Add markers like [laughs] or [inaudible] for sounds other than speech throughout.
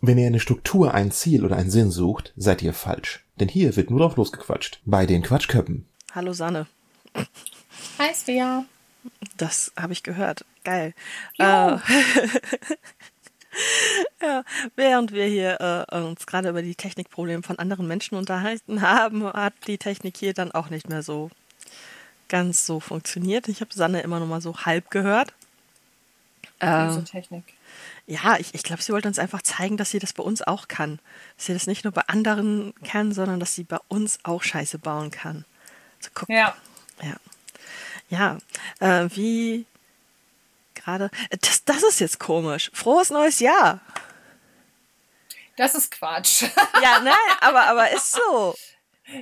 Wenn ihr eine Struktur, ein Ziel oder einen Sinn sucht, seid ihr falsch. Denn hier wird nur drauf losgequatscht. Bei den Quatschköppen. Hallo Sanne. Hi Svea. Das habe ich gehört. Geil. Äh, [laughs] ja, während wir hier äh, uns gerade über die Technikprobleme von anderen Menschen unterhalten haben, hat die Technik hier dann auch nicht mehr so ganz so funktioniert. Ich habe Sanne immer noch mal so halb gehört. Äh, Technik. Ja, ich, ich glaube, sie wollte uns einfach zeigen, dass sie das bei uns auch kann. Dass sie das nicht nur bei anderen kann, sondern dass sie bei uns auch Scheiße bauen kann. So, guck, Ja. ja. Ja, äh, wie gerade. Das, das ist jetzt komisch. Frohes neues Jahr. Das ist Quatsch. Ja, nein, aber, aber ist so. [laughs]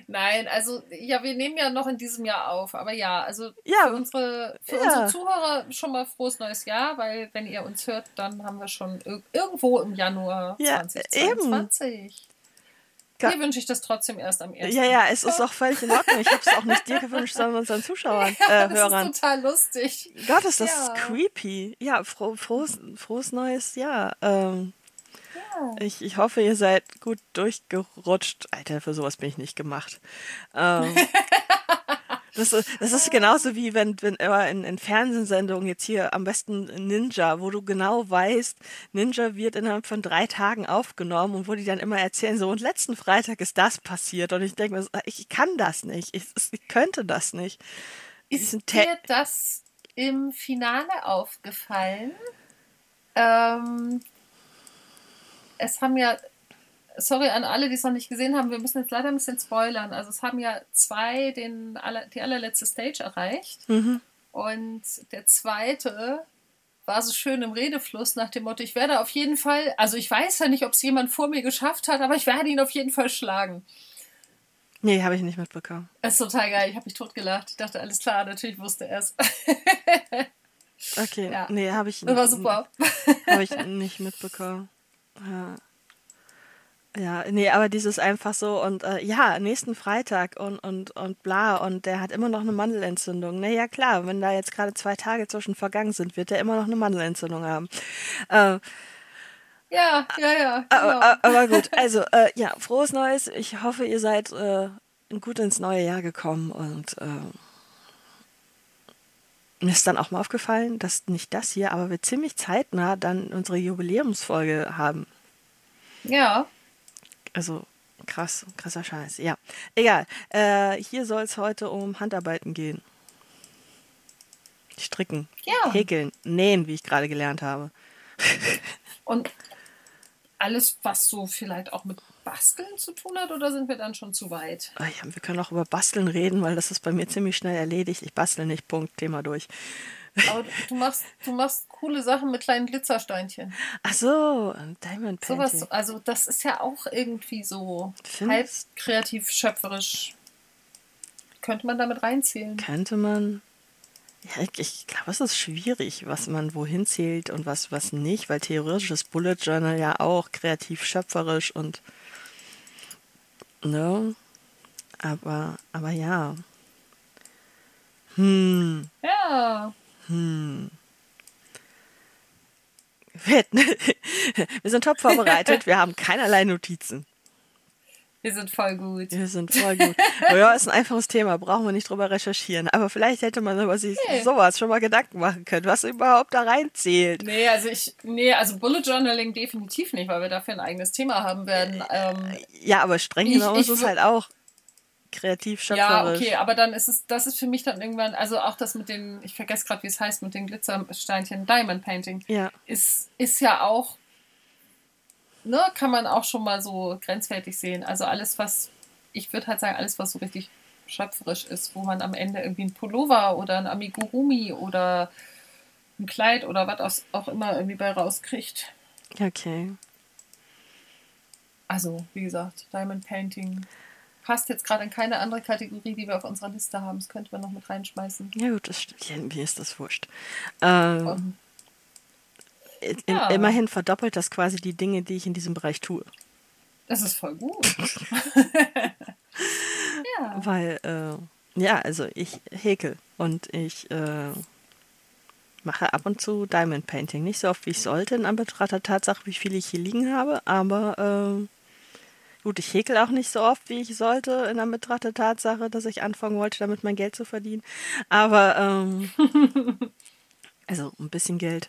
Nein, also ja, wir nehmen ja noch in diesem Jahr auf, aber ja, also Ja. für unsere für Ja. unsere Zuhörer schon mal frohes neues Jahr, weil wenn ihr uns hört, dann haben wir schon ir irgendwo im Januar Ja, 2022. Ga- Mir wünsche ich das trotzdem erst am 1. Ja, ja, es ist auch völlig in Ordnung. Ich habe es auch nicht dir gewünscht, sondern unseren Zuschauern, [laughs] äh, das Hörern. ist total lustig. Gott, ist das Ja. creepy. Ja, froh, frohes, frohes neues Jahr. Ähm, Ja. Ich, ich hoffe, ihr seid gut durchgerutscht. Alter, für sowas bin ich nicht gemacht. Ähm, [laughs] das, ist- das ist genauso wie wenn, wenn immer in, in Fernsehsendungen jetzt hier am besten Ninja, wo du genau weißt, Ninja wird innerhalb von drei Tagen aufgenommen und wo die dann immer erzählen, so und letzten Freitag ist das passiert und ich denke mir, so, ich kann das nicht, ich, ich könnte das nicht. Ist dir das im Finale aufgefallen? Ähm, es haben ja, sorry an alle, die es noch nicht gesehen haben, wir müssen jetzt leider ein bisschen spoilern. Also es haben ja zwei den die allerletzte Stage erreicht Mhm. und der zweite war so schön im Redefluss nach dem Motto, ich werde auf jeden Fall, also ich weiß ja nicht, ob es jemand vor mir geschafft hat, aber ich werde ihn auf jeden Fall schlagen. Nee, habe ich nicht mitbekommen. Das ist total geil, ich habe mich totgelacht. Ich dachte, alles klar, natürlich wusste er es. Okay, Ja. nee, habe ich Das war super. [laughs] Habe ich nicht mitbekommen. Ja. Ja, nee, aber dieses einfach so und äh, ja, nächsten Freitag und, und, und bla und der hat immer noch eine Mandelentzündung. Na ja, klar, wenn da jetzt gerade zwei Tage zwischen vergangen sind, wird er immer noch eine Mandelentzündung haben. Äh, Ja, ja, ja. Genau. aber, aber gut, also äh, ja, frohes Neues. Ich hoffe, ihr seid äh, gut ins neue Jahr gekommen und äh, mir ist dann auch mal aufgefallen, dass nicht das hier, aber wir ziemlich zeitnah dann unsere Jubiläumsfolge haben. ja. Also krass, krasser Scheiß. Ja, egal. Äh, hier soll es heute um Handarbeiten gehen. Stricken, Ja. häkeln, nähen, wie ich gerade gelernt habe. Und alles, was so vielleicht auch mit Basteln zu tun hat, oder sind wir dann schon zu weit? Ah ja, wir können auch über Basteln reden, weil das ist bei mir ziemlich schnell erledigt. Ich bastel nicht, Punkt, Thema durch. Aber du machst, du machst coole Sachen mit kleinen Glitzersteinchen. Ach so, ein Diamond Painting. Sowas, also das ist ja auch irgendwie so Findest- halb kreativ schöpferisch. Könnte man damit reinzählen? Könnte man. Ja, ich, ich glaube, es ist schwierig, was man wohin zählt und was, was nicht, weil theoretisch ist Bullet Journal ja auch kreativ schöpferisch und. Ne? Aber, aber ja. Hm. Ja. Hätten- [laughs] wir sind top vorbereitet, wir haben keinerlei Notizen. Wir sind voll gut. Wir sind voll gut. Oh ja, ist ein einfaches Thema, brauchen wir nicht drüber recherchieren. Aber vielleicht hätte man über sich Nee. sowas schon mal Gedanken machen können, was überhaupt da reinzählt. Nee, also ich, nee, also Bullet Journaling definitiv nicht, weil wir dafür ein eigenes Thema haben werden. Ähm, Ja, aber streng genommen ist es halt auch kreativ Ja, schöpferisch. okay, aber dann ist es, das ist für mich dann irgendwann, also auch das mit den, ich vergesse gerade, wie es heißt, mit den Glitzersteinchen, Diamond Painting, Ja. ist, ist ja auch, ne, kann man auch schon mal so grenzwertig sehen. Also alles, was, ich würde halt sagen, alles, was so richtig schöpferisch ist, wo man am Ende irgendwie ein Pullover oder ein Amigurumi oder ein Kleid oder was auch immer irgendwie bei rauskriegt. Okay. Also, wie gesagt, Diamond Painting passt jetzt gerade in keine andere Kategorie, die wir auf unserer Liste haben. Das könnte man noch mit reinschmeißen. Ja gut, das stimmt. Ja, mir ist das wurscht. Ähm, ja. Immerhin verdoppelt das quasi die Dinge, die ich in diesem Bereich tue. das ist voll gut. [laughs] ja. Weil, äh, ja, also ich häkel und ich äh, mache ab und zu Diamond Painting. Nicht so oft, wie ich sollte, in Anbetracht der Tatsache, wie viel ich hier liegen habe. Aber ähm, gut, ich häkel auch nicht so oft, wie ich sollte, in Anbetracht der Tatsache, dass ich anfangen wollte, damit mein Geld zu verdienen. Aber, ähm, [laughs] also ein bisschen Geld.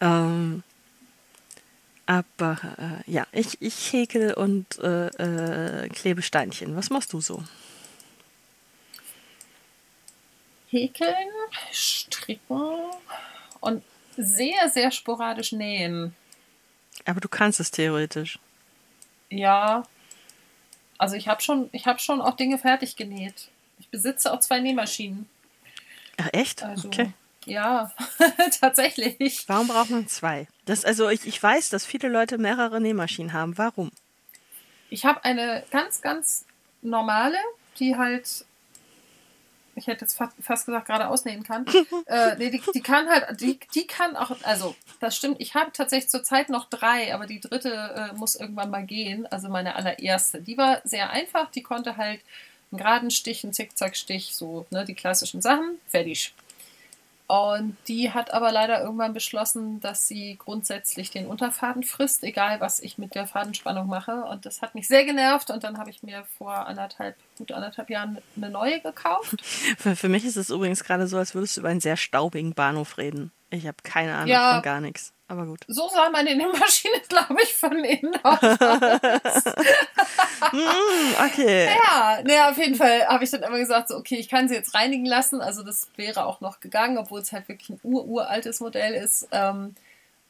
Ähm, aber äh, ja, ich, ich häkel und äh, äh, klebe Steinchen. Was machst du so? Häkeln, stricken und sehr, sehr sporadisch nähen. Aber du kannst es theoretisch. Ja. Also ich habe schon, ich habe schon auch Dinge fertig genäht. Ich besitze auch zwei Nähmaschinen. Ach, echt? Also, okay. Ja, [laughs] tatsächlich. Warum braucht man zwei? Das, also ich, ich weiß, dass viele Leute mehrere Nähmaschinen haben. Warum? Ich habe eine ganz, ganz normale, die halt, ich hätte jetzt fast, fast gesagt, gerade ausnähen kann. [laughs] äh, nee, die, die kann halt, die, die kann auch, also das stimmt, ich habe tatsächlich zurzeit noch drei, aber die dritte äh, muss irgendwann mal gehen, also meine allererste. Die war sehr einfach, die konnte halt einen geraden Stich, einen Zickzackstich, so ne, die klassischen Sachen, fertig. Und die hat aber leider irgendwann beschlossen, dass sie grundsätzlich den Unterfaden frisst, egal was ich mit der Fadenspannung mache. Und das hat mich sehr genervt. Und dann habe ich mir vor anderthalb, gut anderthalb Jahren eine neue gekauft. [laughs] Für, für mich ist es übrigens gerade so, als würdest du über einen sehr staubigen Bahnhof reden. Ich habe keine Ahnung Ja. von gar nichts. Aber gut. So sah meine Nähmaschine, [laughs] glaube ich, von innen aus. Hm, [laughs] okay. Ja, ne, auf jeden Fall habe ich dann immer gesagt, so, okay, ich kann sie jetzt reinigen lassen. Also das wäre auch noch gegangen, obwohl es halt wirklich ein ururaltes Modell ist. Ähm,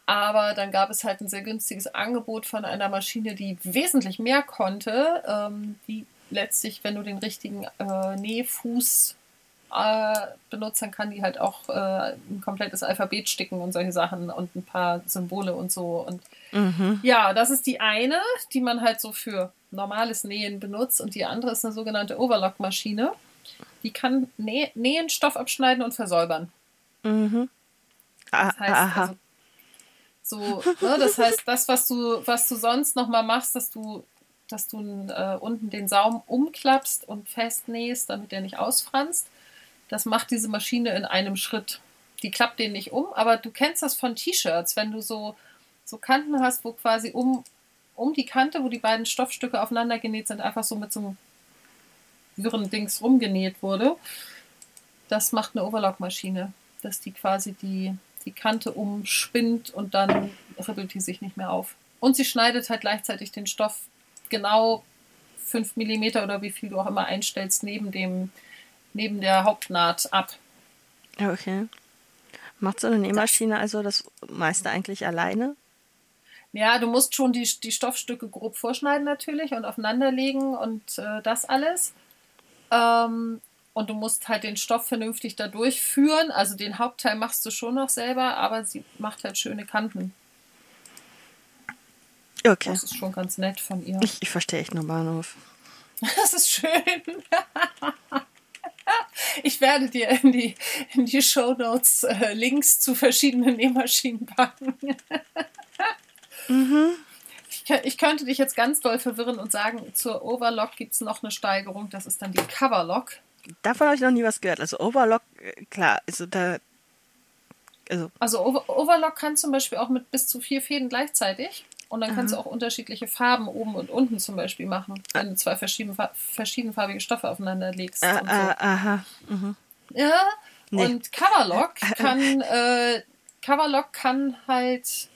aber dann gab es halt ein sehr günstiges Angebot von einer Maschine, die wesentlich mehr konnte, ähm, die letztlich, wenn du den richtigen äh, Nähfuß äh, benutzt, dann kann die halt auch äh, ein komplettes Alphabet sticken und solche Sachen und ein paar Symbole und so. Und Mhm. ja, das ist die eine, die man halt so für normales Nähen benutzt und die andere ist eine sogenannte Overlock-Maschine. Die kann Nä Nähen, Stoff abschneiden und versäubern. Mhm. Ah, Das heißt, aha. also, so, ne, das [laughs] heißt, das, was du, was du sonst nochmal machst, dass du, dass du äh, unten den Saum umklappst und festnähst, damit der nicht ausfranst, das macht diese Maschine in einem Schritt. Die klappt den nicht um, aber du kennst das von T-Shirts, wenn du so, so Kanten hast, wo quasi um, um die Kante, wo die beiden Stoffstücke aufeinander genäht sind, einfach so mit so einem wirren Dings rumgenäht wurde. Das macht eine Overlock-Maschine, dass die quasi die, die Kante umspinnt und dann ribbelt die sich nicht mehr auf. Und sie schneidet halt gleichzeitig den Stoff genau 5 mm oder wie viel du auch immer einstellst, neben, dem, neben der Hauptnaht ab. Okay. Macht so eine Nähmaschine also das meiste eigentlich alleine? Ja, du musst schon die, die Stoffstücke grob vorschneiden natürlich und aufeinanderlegen und äh, das alles. Ähm, und du musst halt den Stoff vernünftig da durchführen. Also den Hauptteil machst du schon noch selber, aber sie macht halt schöne Kanten. Okay. Das ist schon ganz nett von ihr. Ich, ich verstehe echt nur Bahnhof. [laughs] Das ist schön. [laughs] [laughs] Ich werde dir in die, in die Show Notes äh, Links zu verschiedenen Nähmaschinen packen. [laughs] Ich, kö- ich könnte dich jetzt ganz doll verwirren und sagen, zur Overlock gibt es noch eine Steigerung, das ist dann die Coverlock. Davon habe ich noch nie was gehört. Also Overlock, äh, klar, also da. Also, Also Over Overlock kann zum Beispiel auch mit bis zu vier Fäden gleichzeitig. Und dann kannst du auch unterschiedliche Farben oben und unten zum Beispiel machen, wenn du zwei verschieden, verschiedenfarbige Stoffe aufeinander legst. äh, und so. äh, aha. Mhm. Ja, Nee. und Coverlock kann, äh, Coverlock kann halt,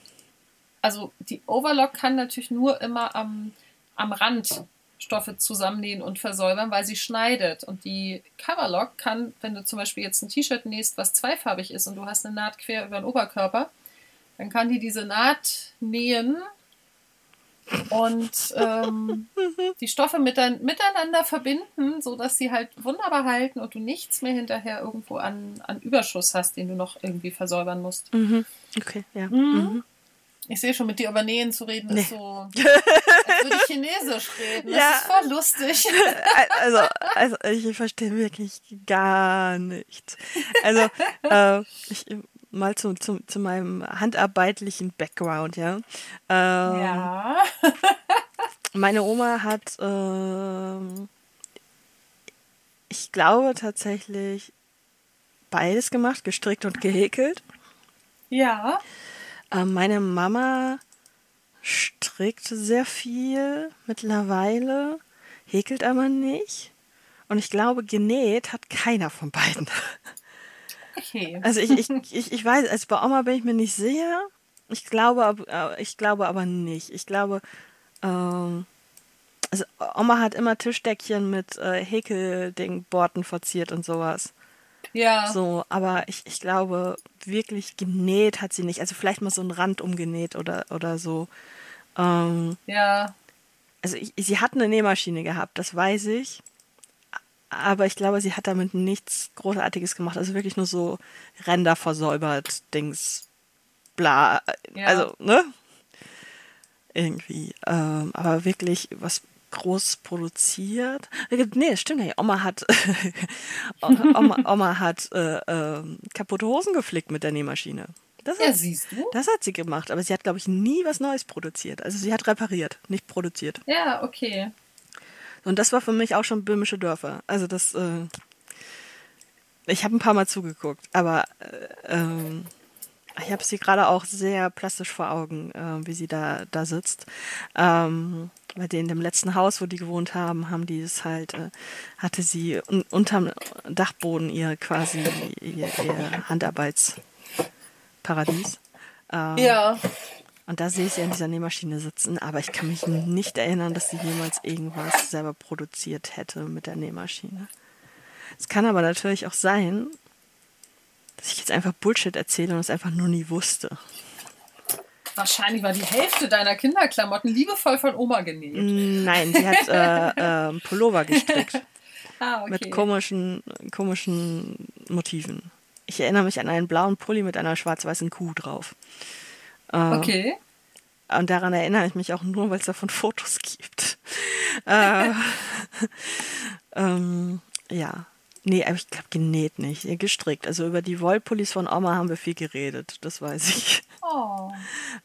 also die Overlock kann natürlich nur immer am, am Rand Stoffe zusammennähen und versäubern, weil sie schneidet. Und die Coverlock kann, wenn du zum Beispiel jetzt ein T-Shirt nähst, was zweifarbig ist und du hast eine Naht quer über den Oberkörper, dann kann die diese Naht nähen und ähm, die Stoffe mitein- miteinander verbinden, sodass sie halt wunderbar halten und du nichts mehr hinterher irgendwo an, an Überschuss hast, den du noch irgendwie versäubern musst. Mhm. Okay, ja. Mhm. Mhm. Ich sehe schon, mit dir über Nähen zu reden Nee. ist so, [laughs] als würde ich Chinesisch reden. Das Ja. ist voll lustig. [laughs] Also, also ich verstehe wirklich gar nichts. Also, äh, ich, mal zu, zu, zu meinem handarbeitlichen Background, ja. Ähm, ja. Meine Oma hat, ähm, ich glaube tatsächlich beides gemacht, gestrickt und gehäkelt. Ja. Äh, meine Mama strickt sehr viel mittlerweile, häkelt aber nicht. Und ich glaube, genäht hat keiner von beiden. [laughs] Okay. Also ich, ich, ich, ich weiß, also bei Oma bin ich mir nicht sicher. Ich glaube, äh, ich glaube aber nicht. Ich glaube, ähm, also Oma hat immer Tischdeckchen mit äh, Häkeldingborten verziert und sowas. Ja. So, aber ich, ich glaube, wirklich genäht hat sie nicht. Also vielleicht mal so einen Rand umgenäht oder, oder so. Ähm, Ja. also ich, sie hat eine Nähmaschine gehabt, das weiß ich. Aber ich glaube, sie hat damit nichts Großartiges gemacht. Also wirklich nur so Ränder versäubert, Dings, bla. Ja. Also, ne? Irgendwie. Ähm, aber wirklich was groß produziert. Nee, das stimmt nicht. Oma hat, [laughs] Oma, Oma hat äh, ähm, kaputte Hosen geflickt mit der Nähmaschine. Das Ja, hat, siehst du? das hat sie gemacht, aber sie hat, glaube ich, nie was Neues produziert. Also sie hat repariert, nicht produziert. Ja, okay. Und das war für mich auch schon böhmische Dörfer. Also das, äh, ich habe ein paar Mal zugeguckt, aber äh, ähm, ich habe sie gerade auch sehr plastisch vor Augen, äh, wie sie da, da sitzt. Ähm, bei denen dem letzten Haus, wo die gewohnt haben, haben die es halt, äh, hatte sie un unterm Dachboden ihr quasi ihr, ihr Handarbeitsparadies. Ähm, Ja. Und da sehe ich sie an dieser Nähmaschine sitzen, aber ich kann mich nicht erinnern, dass sie jemals irgendwas selber produziert hätte mit der Nähmaschine. Es kann aber natürlich auch sein, dass ich jetzt einfach Bullshit erzähle und es einfach nur nie wusste. Wahrscheinlich war die Hälfte deiner Kinderklamotten liebevoll von Oma genäht. Nein, sie hat äh, [laughs] äh, Pullover gestrickt [laughs] Ah, okay. mit komischen, komischen Motiven. Ich erinnere mich an einen blauen Pulli mit einer schwarz-weißen Kuh drauf. Äh, Okay. Und daran erinnere ich mich auch nur, weil es davon Fotos gibt. äh, [laughs] ähm, ja. Nee, aber ich glaube genäht nicht. Gestrickt. Also über die Wollpullis von Oma haben wir viel geredet. Das weiß ich. Oh.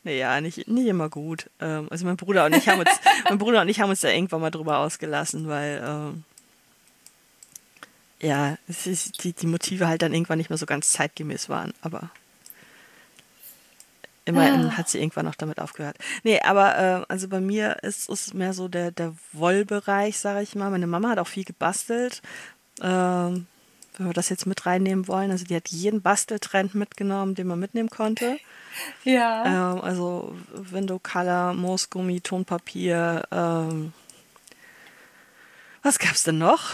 Naja, nicht, nicht immer gut. Ähm, also mein Bruder und ich haben uns, [laughs] mein Bruder und ich haben uns da irgendwann mal drüber ausgelassen, weil ähm, ja, die, die Motive halt dann irgendwann nicht mehr so ganz zeitgemäß waren, aber immerhin Ah. hat sie irgendwann noch damit aufgehört. Nee, aber äh, also bei mir ist es mehr so der, der Wollbereich, sage ich mal. Meine Mama hat auch viel gebastelt. Ähm, wenn wir das jetzt mit reinnehmen wollen, also die hat jeden Basteltrend mitgenommen, den man mitnehmen konnte. [laughs] Ja. Ähm, also Window Color, Moosgummi, Tonpapier. Ähm, was gab's denn noch?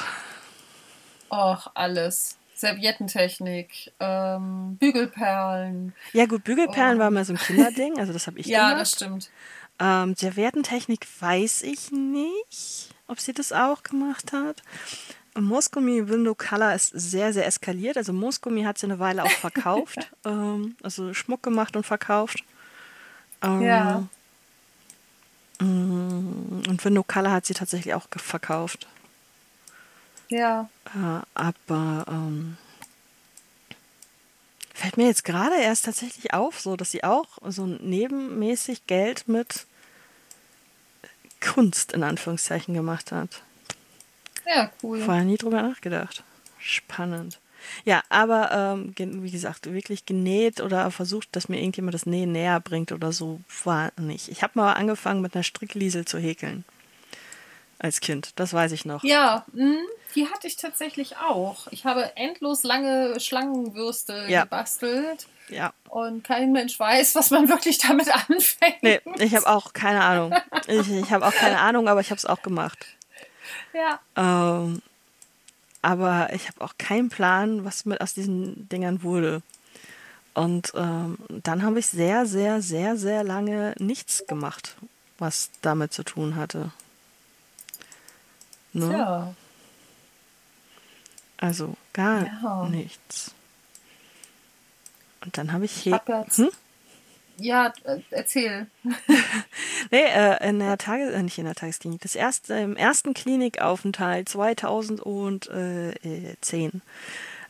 Och, alles. Serviettentechnik, ähm, Bügelperlen. Ja gut, Bügelperlen Oh. war mal so ein Kinderding, also das habe ich [laughs] Ja, gemacht. das stimmt. Ähm, Serviettentechnik weiß ich nicht, ob sie das auch gemacht hat. Moosgummi Window Color ist sehr, sehr eskaliert. Also Moosgummi hat sie eine Weile auch verkauft. [laughs] ähm, also Schmuck gemacht und verkauft. Ähm, Ja. mm, Und Window Color hat sie tatsächlich auch verkauft. Ja. Äh, aber ähm, fällt mir jetzt gerade erst tatsächlich auf, so dass sie auch so nebenmäßig Geld mit Kunst in Anführungszeichen gemacht hat. Ja, cool. Vorher nie drüber nachgedacht. Spannend. Ja, aber ähm, wie gesagt, wirklich genäht oder versucht, dass mir irgendjemand das Nähen näher bringt oder so, war nicht. Ich habe mal angefangen mit einer Strickliesel zu häkeln. Als Kind, das weiß ich noch. Ja, mh, die hatte ich tatsächlich auch. Ich habe endlos lange Schlangenwürste Ja. gebastelt Ja. und kein Mensch weiß, was man wirklich damit anfängt. Nee, ich habe auch keine Ahnung. Ich, ich habe auch keine Ahnung, aber ich habe es auch gemacht. Ja. Ähm, aber ich habe auch keinen Plan, was mit aus diesen Dingern wurde. Und ähm, dann habe ich sehr, sehr, sehr, sehr lange nichts gemacht, was damit zu tun hatte. Ne? Ja. Also gar Ja. nichts. Und dann habe ich hab jetzt- hm? Ja, äh, erzähl. [laughs] Nee, äh, in der Tages äh, nicht in der Tagesklinik. Das erste, im ersten Klinikaufenthalt 2010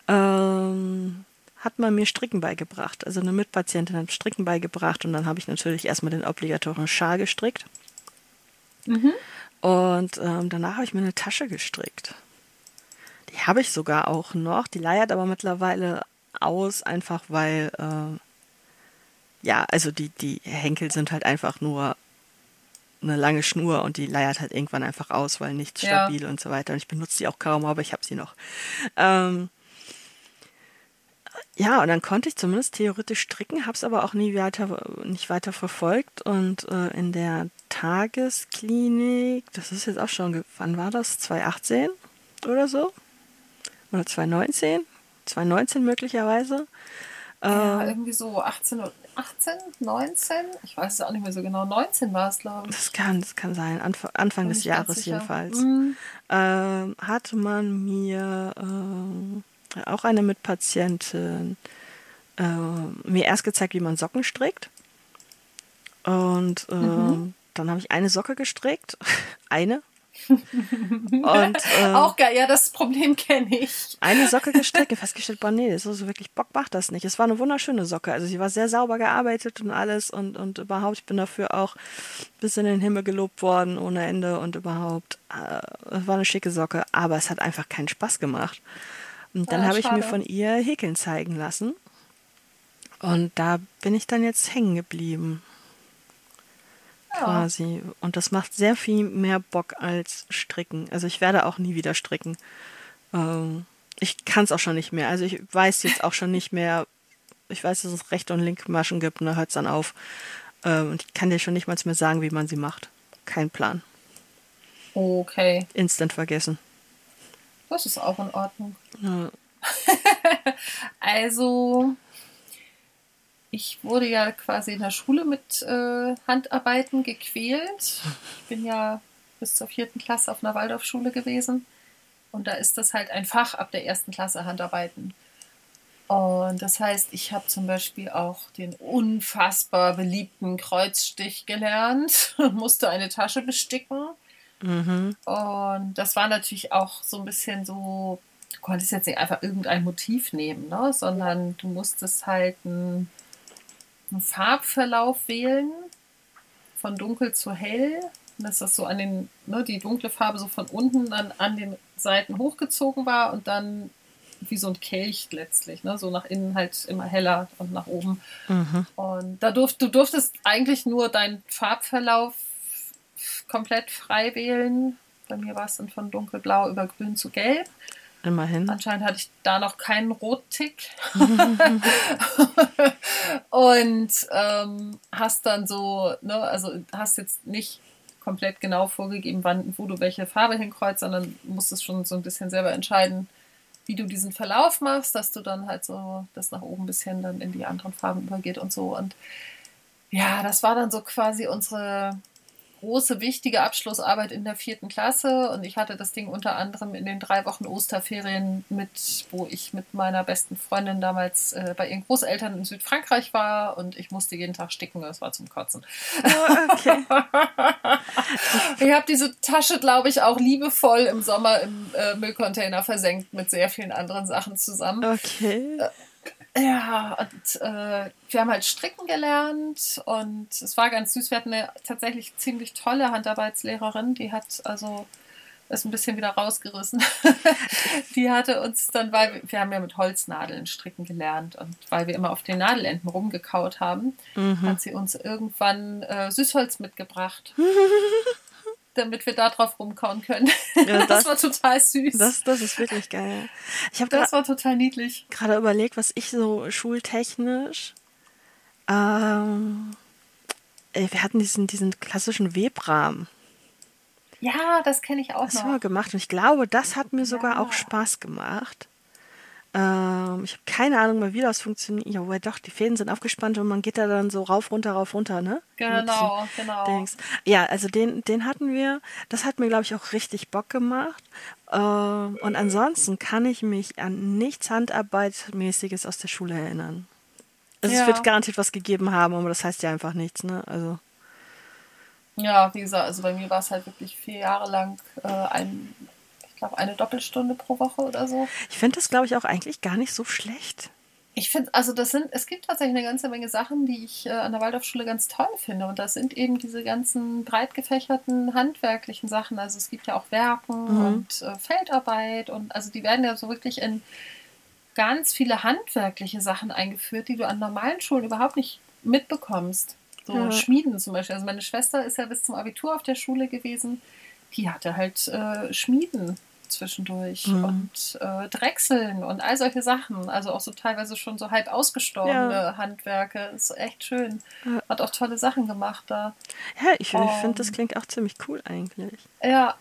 ähm, hat man mir Stricken beigebracht. Also eine Mitpatientin hat Stricken beigebracht und dann habe ich natürlich erstmal den obligatorischen Schal gestrickt. Und ähm, danach habe ich mir eine Tasche gestrickt. Die habe ich sogar auch noch. Die leiert aber mittlerweile aus, einfach weil äh, ja, also die, die Henkel sind halt einfach nur eine lange Schnur und die leiert halt irgendwann einfach aus, weil nicht Ja. stabil und so weiter. Und ich benutze sie auch kaum, aber ich habe sie noch. Ähm, ja, und dann konnte ich zumindest theoretisch stricken, habe es aber auch nie weiter, nicht weiter verfolgt. Und äh, in der Tagesklinik, das ist jetzt auch schon, wann war das? 2018 oder so? Oder 2019? 2019 möglicherweise. Ja, Ähm, irgendwie so 18, oder- 18, 19? Ich weiß es auch nicht mehr so genau. 19 war es, glaube ich. das kann, das kann sein, Anf Anfang des Jahres jedenfalls. Mhm. ähm, hat man mir ähm, auch eine Mitpatientin ähm, mir erst gezeigt, wie man Socken strickt. Und ähm, dann habe ich eine Socke gestrickt. [laughs] eine. [laughs] Und ähm, Auch geil, ja, das Problem kenne ich. eine Socke [laughs] gestrickt festgestellt, boah, nee, so, so wirklich Bock macht das nicht. Es war eine wunderschöne Socke. Also sie war sehr sauber gearbeitet und alles und, und überhaupt, ich bin dafür auch bis in den Himmel gelobt worden ohne Ende und überhaupt, äh, es war eine schicke Socke, aber es hat einfach keinen Spaß gemacht. Und dann Ah, habe ich mir von ihr Häkeln zeigen lassen. Und da bin ich dann jetzt hängen geblieben Ja. quasi. Und das macht sehr viel mehr Bock als Stricken. Also ich werde auch nie wieder stricken. Ähm, ich kann es auch schon nicht mehr. Also ich weiß jetzt auch schon nicht mehr. Ich weiß, dass es rechte und linke Maschen gibt und da hört es dann auf. Ähm, und ich kann dir schon nicht mal mehr sagen, wie man sie macht. Kein Plan. Okay, Instant vergessen. das ist auch in Ordnung. Ja. [laughs] Also, ich wurde ja quasi in der Schule mit äh, Handarbeiten gequält. Ich bin ja bis zur vierten Klasse auf einer Waldorfschule gewesen. Und da ist das halt ein Fach ab der ersten Klasse Handarbeiten. Und das heißt, ich habe zum Beispiel auch den unfassbar beliebten Kreuzstich gelernt, [laughs] musste eine Tasche besticken. Mhm. Und das war natürlich auch so ein bisschen so, du konntest jetzt nicht einfach irgendein Motiv nehmen, ne? sondern du musstest halt einen, einen Farbverlauf wählen, von dunkel zu hell. Und dass das so an den, ne, die dunkle Farbe so von unten an, an den Seiten hochgezogen war und dann wie so ein Kelch letztlich, ne? so nach innen halt immer heller und nach oben. Mhm. Und da durft, du durftest eigentlich nur deinen Farbverlauf komplett frei wählen. Bei mir war es dann von dunkelblau über grün zu gelb. Immerhin. Anscheinend hatte ich da noch keinen Rottick. [laughs] und ähm, hast dann so, ne, also hast jetzt nicht komplett genau vorgegeben, wann, wo du welche Farbe hinkreuzt, sondern musstest schon so ein bisschen selber entscheiden, wie du diesen Verlauf machst, dass du dann halt so das nach oben ein bisschen dann in die anderen Farben übergeht und so. Und ja, das war dann so quasi unsere große, wichtige Abschlussarbeit in der vierten Klasse. Und ich hatte das Ding unter anderem in den drei Wochen Osterferien mit, wo ich mit meiner besten Freundin damals äh, bei ihren Großeltern in Südfrankreich war und ich musste jeden Tag sticken. Das war zum Kotzen. Oh, okay. [laughs] Ich habe diese Tasche, glaube ich, auch liebevoll im Sommer im äh, Müllcontainer versenkt mit sehr vielen anderen Sachen zusammen. Okay. Ja, und äh, wir haben halt stricken gelernt und es war ganz süß. Wir hatten eine tatsächlich ziemlich tolle Handarbeitslehrerin, die hat also das ein bisschen wieder rausgerissen. [laughs] die hatte uns dann, weil wir, wir haben ja mit Holznadeln stricken gelernt und weil wir immer auf den Nadelenden rumgekaut haben, Mhm. hat sie uns irgendwann äh, Süßholz mitgebracht. [laughs] damit wir da drauf rumkauen können. Ja, [laughs] das, das- war total süß. Das, das ist wirklich geil. Ich habe das war total niedlich. gerade überlegt, was ich so schultechnisch. Ähm, wir hatten diesen, diesen klassischen Webrahmen. Ja, das kenne ich auch Das haben noch. wir gemacht und ich glaube, das hat mir sogar Ja. auch Spaß gemacht. Ähm, ich habe keine Ahnung mehr, wie das funktioniert. Ja, wobei doch, die Fäden sind aufgespannt und man geht da dann so rauf, runter, rauf, runter, ne? Genau, genau. Dings. Ja, also den, den hatten wir. Das hat mir, glaube ich, auch richtig Bock gemacht. Ähm, und ansonsten kann ich mich an nichts Handarbeitmäßiges aus der Schule erinnern. Also Ja. Es wird garantiert was gegeben haben, aber das heißt ja einfach nichts, ne? Also. Ja, wie gesagt, also bei mir war es halt wirklich vier Jahre lang äh, ein, glaube, eine Doppelstunde pro Woche oder so. Ich finde das, glaube ich, auch eigentlich gar nicht so schlecht. Ich finde, also das sind, es gibt tatsächlich eine ganze Menge Sachen, die ich äh, an der Waldorfschule ganz toll finde. Und das sind eben diese ganzen breit gefächerten handwerklichen Sachen. Also es gibt ja auch Werken Mhm. und äh, Feldarbeit und also die werden ja so wirklich in ganz viele handwerkliche Sachen eingeführt, die du an normalen Schulen überhaupt nicht mitbekommst. So Ja. Schmieden zum Beispiel. Also meine Schwester ist ja bis zum Abitur auf der Schule gewesen. Die hatte halt äh, Schmieden zwischendurch Mhm. und äh, Drechseln und all solche Sachen. Also auch so teilweise schon so halb ausgestorbene Ja. Handwerke. Ist echt schön. Ja. Hat auch tolle Sachen gemacht da. Ja, ich, ich finde, Ähm. das klingt auch ziemlich cool eigentlich. Ja,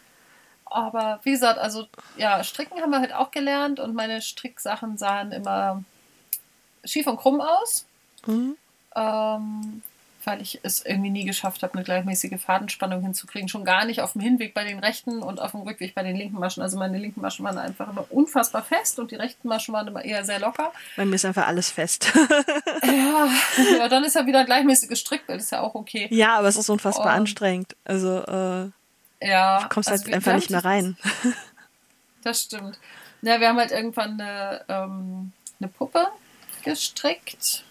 aber wie gesagt, also ja, Stricken haben wir halt auch gelernt und meine Stricksachen sahen immer schief und krumm aus, Mhm. ähm, weil ich es irgendwie nie geschafft habe, eine gleichmäßige Fadenspannung hinzukriegen. Schon gar nicht auf dem Hinweg bei den rechten und auf dem Rückweg bei den linken Maschen. Also meine linken Maschen waren einfach immer unfassbar fest und die rechten Maschen waren immer eher sehr locker. Bei mir ist einfach alles fest. Ja, [laughs] ja dann ist ja wieder ein gleichmäßiges Strickbild, ist ja auch okay. ja, aber es ist unfassbar Oh. anstrengend. Also, äh, Ja, du kommst also halt einfach nicht mehr rein. Das stimmt. Ja, wir haben halt irgendwann eine, ähm, eine Puppe gestrickt.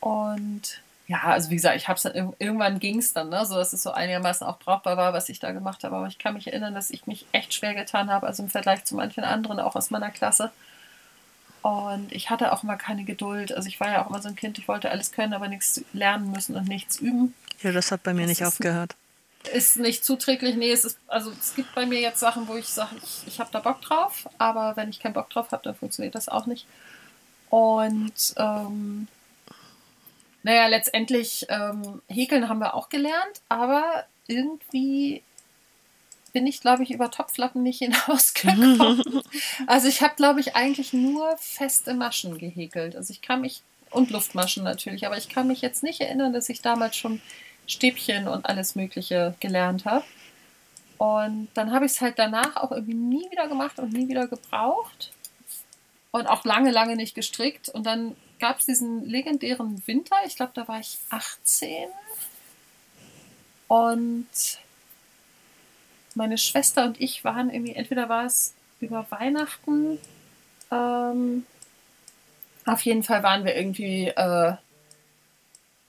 Und ja, also wie gesagt, ich habe es irgendwann ging es dann, ne, so dass es so einigermaßen auch brauchbar war, was ich da gemacht habe. Aber ich kann mich erinnern, dass ich mich echt schwer getan habe, also im Vergleich zu manchen anderen, auch aus meiner Klasse. Und ich hatte auch immer keine Geduld. Also ich war ja auch immer so ein Kind, ich wollte alles können, aber nichts lernen müssen und nichts üben. Ja, das hat bei mir Das nicht ist- aufgehört. Ist nicht zuträglich, nee, es ist, also es gibt bei mir jetzt Sachen, wo ich sage, ich, ich habe da Bock drauf, aber wenn ich keinen Bock drauf habe, dann funktioniert das auch nicht. Und ähm, naja, letztendlich ähm, Häkeln haben wir auch gelernt, aber irgendwie bin ich, glaube ich, über Topflappen nicht [laughs] hinausgekommen. also ich habe, glaube ich, eigentlich nur feste Maschen gehäkelt. Also ich kann mich, und Luftmaschen natürlich, aber ich kann mich jetzt nicht erinnern, dass ich damals schon Stäbchen und alles Mögliche gelernt habe. Und dann habe ich es halt danach auch irgendwie nie wieder gemacht und nie wieder gebraucht. Und auch lange, lange nicht gestrickt. Und dann gab es diesen legendären Winter. Ich glaube, da war ich 18. Und meine Schwester und ich waren irgendwie, entweder war es über Weihnachten, ähm, auf jeden Fall waren wir irgendwie, äh,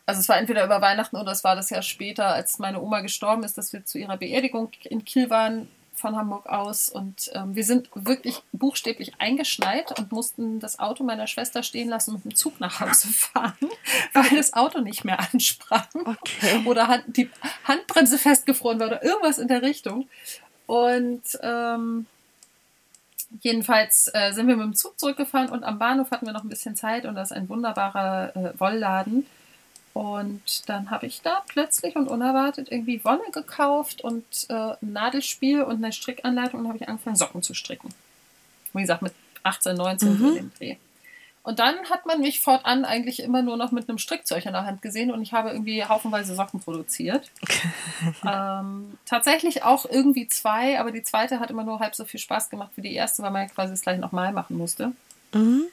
also es war entweder über Weihnachten oder es war das Jahr später, als meine Oma gestorben ist, dass wir zu ihrer Beerdigung in Kiel waren von Hamburg aus und ähm, wir sind wirklich buchstäblich eingeschneit und mussten das Auto meiner Schwester stehen lassen und mit dem Zug nach Hause [laughs] fahren, weil das Auto nicht mehr ansprang Okay. oder die Handbremse festgefroren war oder irgendwas in der Richtung. Und ähm, jedenfalls äh, sind wir mit dem Zug zurückgefahren und am Bahnhof hatten wir noch ein bisschen Zeit und das ist ein wunderbarer äh, Wollladen. Und dann habe ich da plötzlich und unerwartet irgendwie Wolle gekauft und äh, ein Nadelspiel und eine Strickanleitung und habe ich angefangen, Socken zu stricken. Wie gesagt, mit 18, 19 so Mhm. in dem Dreh. Und dann hat man mich fortan eigentlich immer nur noch mit einem Strickzeug in der Hand gesehen und ich habe irgendwie haufenweise Socken produziert. [laughs] ähm, tatsächlich auch irgendwie zwei, aber die zweite hat immer nur halb so viel Spaß gemacht wie die erste, weil man ja quasi das gleich nochmal machen musste. Mhm.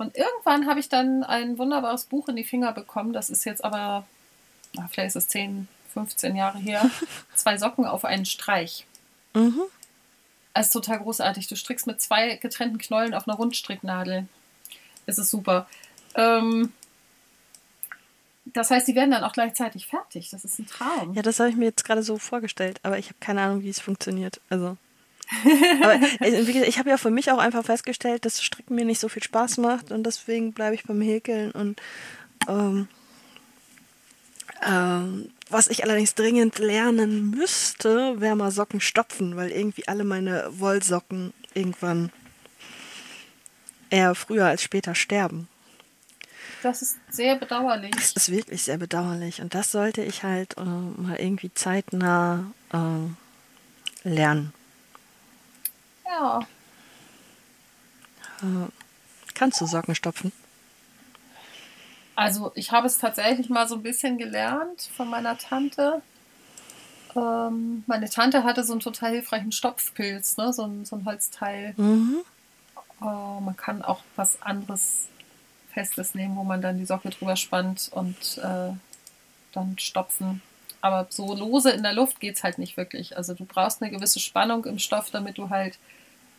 Und irgendwann habe ich dann ein wunderbares Buch in die Finger bekommen. Das ist jetzt aber, na, vielleicht ist es 10, 15 Jahre her. [laughs] Zwei Socken auf einen Streich. Mhm. Also total großartig. Du strickst mit zwei getrennten Knollen auf einer Rundstricknadel. Es ist super. Ähm, das heißt, die werden dann auch gleichzeitig fertig. Das ist ein Traum. Ja, das habe ich mir jetzt gerade so vorgestellt, aber ich habe keine Ahnung, wie es funktioniert. Also. Aber [laughs] äh, gesagt, ich habe ja für mich auch einfach festgestellt, dass Stricken mir nicht so viel Spaß macht und deswegen bleibe ich beim Häkeln und ähm, ähm, was ich allerdings dringend lernen müsste, wäre mal Socken stopfen, weil irgendwie alle meine Wollsocken irgendwann eher früher als später sterben. Das ist sehr bedauerlich. Das ist wirklich sehr bedauerlich. Und das sollte ich halt äh, mal irgendwie zeitnah äh, lernen. Ja. Kannst du Socken stopfen? Also ich habe es tatsächlich mal so ein bisschen gelernt von meiner Tante. Ähm, meine Tante hatte so einen total hilfreichen Stopfpilz, ne? so, ein, so ein Holzteil. Mhm. Oh, man kann auch was anderes Festes nehmen, wo man dann die Socke drüber spannt und äh, dann stopfen. Aber so lose in der Luft geht es halt nicht wirklich. Also du brauchst eine gewisse Spannung im Stoff, damit du halt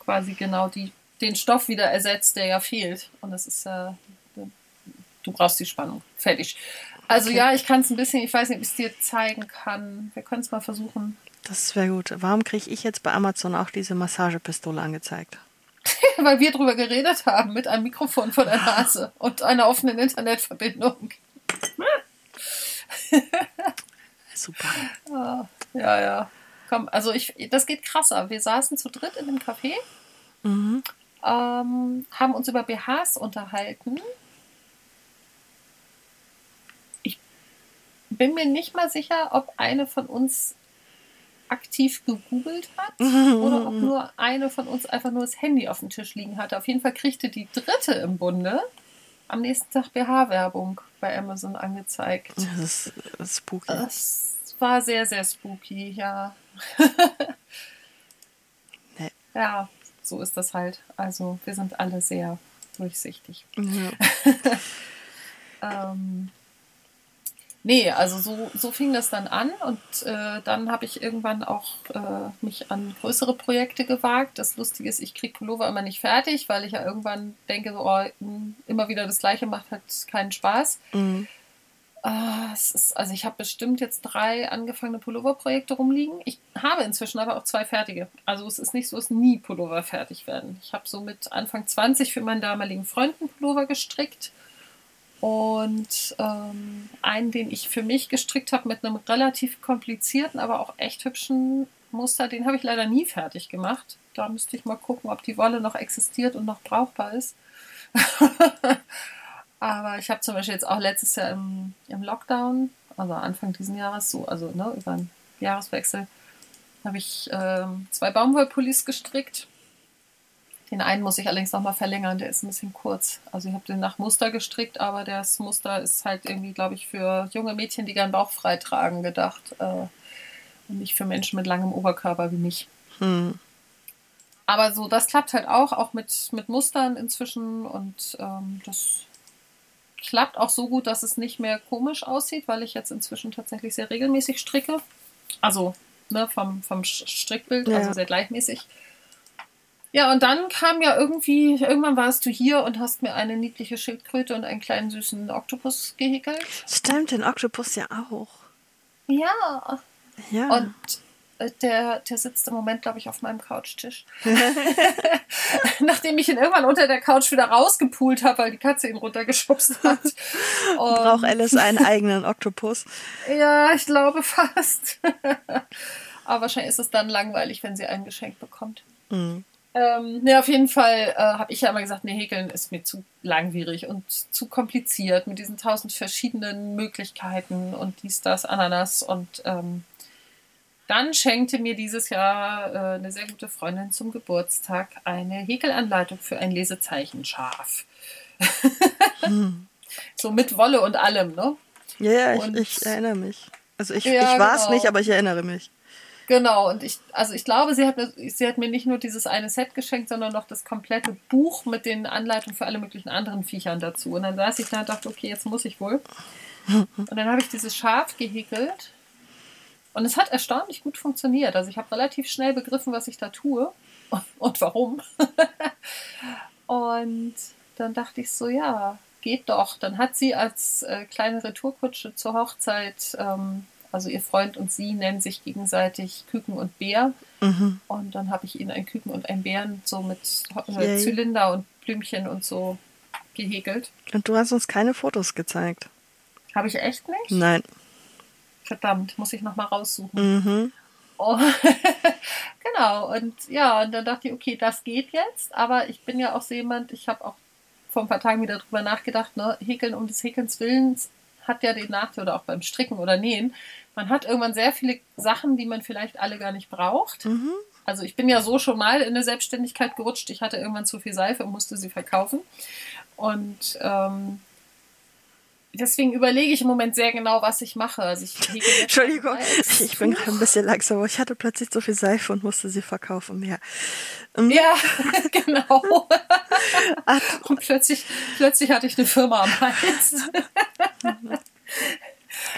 quasi genau die, den Stoff wieder ersetzt, der ja fehlt. Und das ist ja, du brauchst die Spannung. Fertig. Also Okay. ja, ich kann es ein bisschen, ich weiß nicht, ob ich es dir zeigen kann. Wir können es mal versuchen. Das wäre gut. Warum kriege ich jetzt bei Amazon auch diese Massagepistole angezeigt? [laughs] Weil wir drüber geredet haben mit einem Mikrofon vor der Nase [laughs] und einer offenen Internetverbindung. Super. Ah, ja, ja. Komm, also ich, das geht krasser. Wir saßen zu dritt in dem Café, Mhm. ähm, haben uns über BHs unterhalten. Ich bin mir nicht mal sicher, ob eine von uns aktiv gegoogelt hat [laughs] oder ob nur eine von uns einfach nur das Handy auf dem Tisch liegen hatte. Auf jeden Fall kriegte die dritte im Bunde am nächsten Tag BH-Werbung bei Amazon angezeigt. Das ist, das ist spooky. Das war sehr, sehr spooky, ja. Nee. Ja, so ist das halt. Also wir sind alle sehr durchsichtig. Ja. [laughs] Ähm, nee, also so, so fing das dann an und äh, dann habe ich irgendwann auch äh, mich an größere Projekte gewagt. Das Lustige ist, ich kriege Pullover immer nicht fertig, weil ich ja irgendwann denke, so, oh, immer wieder das Gleiche macht halt keinen Spaß. Mhm. Es ist, also ich habe bestimmt jetzt drei angefangene Pullover-Projekte rumliegen. Ich habe inzwischen aber auch zwei fertige. Also es ist nicht so, dass nie Pullover fertig werden. Ich habe so mit Anfang 20 für meinen damaligen Freund einen Pullover gestrickt. Und ähm, einen, den ich für mich gestrickt habe mit einem relativ komplizierten, aber auch echt hübschen Muster, den habe ich leider nie fertig gemacht. Da müsste ich mal gucken, ob die Wolle noch existiert und noch brauchbar ist. [laughs] Aber ich habe zum Beispiel jetzt auch letztes Jahr im, im Lockdown, also Anfang diesen Jahres, so, also ne, über den Jahreswechsel, habe ich ähm, zwei Baumwollpullis gestrickt. Den einen muss ich allerdings nochmal verlängern, der ist ein bisschen kurz. Also ich habe den nach Muster gestrickt, aber das Muster ist halt irgendwie, glaube ich, für junge Mädchen, die gern Bauch frei tragen, gedacht. Äh, und nicht für Menschen mit langem Oberkörper wie mich. Hm. Aber so, das klappt halt auch, auch mit, mit Mustern inzwischen. Und ähm, das klappt auch so gut, dass es nicht mehr komisch aussieht, weil ich jetzt inzwischen tatsächlich sehr regelmäßig stricke. Also ne, vom, vom Strickbild, Ja. also sehr gleichmäßig. Ja, und dann kam ja irgendwie, irgendwann warst du hier und hast mir eine niedliche Schildkröte und einen kleinen süßen Oktopus gehäkelt. Stimmt, den Oktopus ja auch. Ja. Ja. Und der, der sitzt im Moment, glaube ich, auf meinem Couchtisch. [laughs] [laughs] Nachdem ich ihn irgendwann unter der Couch wieder rausgepult habe, weil die Katze ihn runtergeschubst hat. [laughs] Und- Braucht Alice einen eigenen Oktopus? Ja, ich glaube fast. Aber wahrscheinlich ist es dann langweilig, wenn sie ein Geschenk bekommt. Hm. Ähm, ne, auf jeden Fall äh, habe ich ja immer gesagt, nee, Häkeln ist mir zu langwierig und zu kompliziert mit diesen tausend verschiedenen Möglichkeiten und dies, das, Ananas. Und ähm, dann schenkte mir dieses Jahr äh, eine sehr gute Freundin zum Geburtstag eine Häkelanleitung für ein Lesezeichenschaf. so mit Wolle und allem, ne? Ja, ja, ich, ich erinnere mich. Also ich, Ja, ich war es genau. nicht, aber ich erinnere mich. Genau, und ich, also ich glaube, sie hat, mir, sie hat mir nicht nur dieses eine Set geschenkt, sondern noch das komplette Buch mit den Anleitungen für alle möglichen anderen Viechern dazu. Und dann saß ich da und dachte, okay, jetzt muss ich wohl. [laughs] Und dann habe ich dieses Schaf gehäkelt. Und es hat erstaunlich gut funktioniert. Also ich habe relativ schnell begriffen, was ich da tue [laughs] und warum. [laughs] Und dann dachte ich so, ja, geht doch. Dann hat sie als äh, kleine Retourkutsche zur Hochzeit, ähm, also ihr Freund und sie nennen sich gegenseitig Küken und Bär. Mhm. Und dann habe ich ihnen ein Küken und ein Bären so mit äh. Zylinder und Blümchen und so gehäkelt. Und du hast uns keine Fotos gezeigt. Habe ich echt nicht? Nein. Verdammt, muss ich nochmal raussuchen. Mhm. Oh. [laughs] genau, und ja, und dann dachte ich, okay, das geht jetzt, aber ich bin ja auch so jemand, ich habe auch vor ein paar Tagen wieder drüber nachgedacht, ne, Häkeln um des Häkelns Willens hat ja den Nachteil, oder auch beim Stricken oder Nähen, man hat irgendwann sehr viele Sachen, die man vielleicht alle gar nicht braucht. Mhm. Also ich bin ja so schon mal in eine Selbstständigkeit gerutscht, ich hatte irgendwann zu viel Seife und musste sie verkaufen. Und ähm, deswegen überlege ich im Moment sehr genau, was ich mache. Also ich Entschuldigung, [laughs] ich bin gerade ein bisschen langsam, aber ich hatte plötzlich so viel Seife und musste sie verkaufen. Ja. Ähm, Ja, [laughs] genau. [laughs] Und plötzlich, plötzlich hatte ich eine Firma am Hals.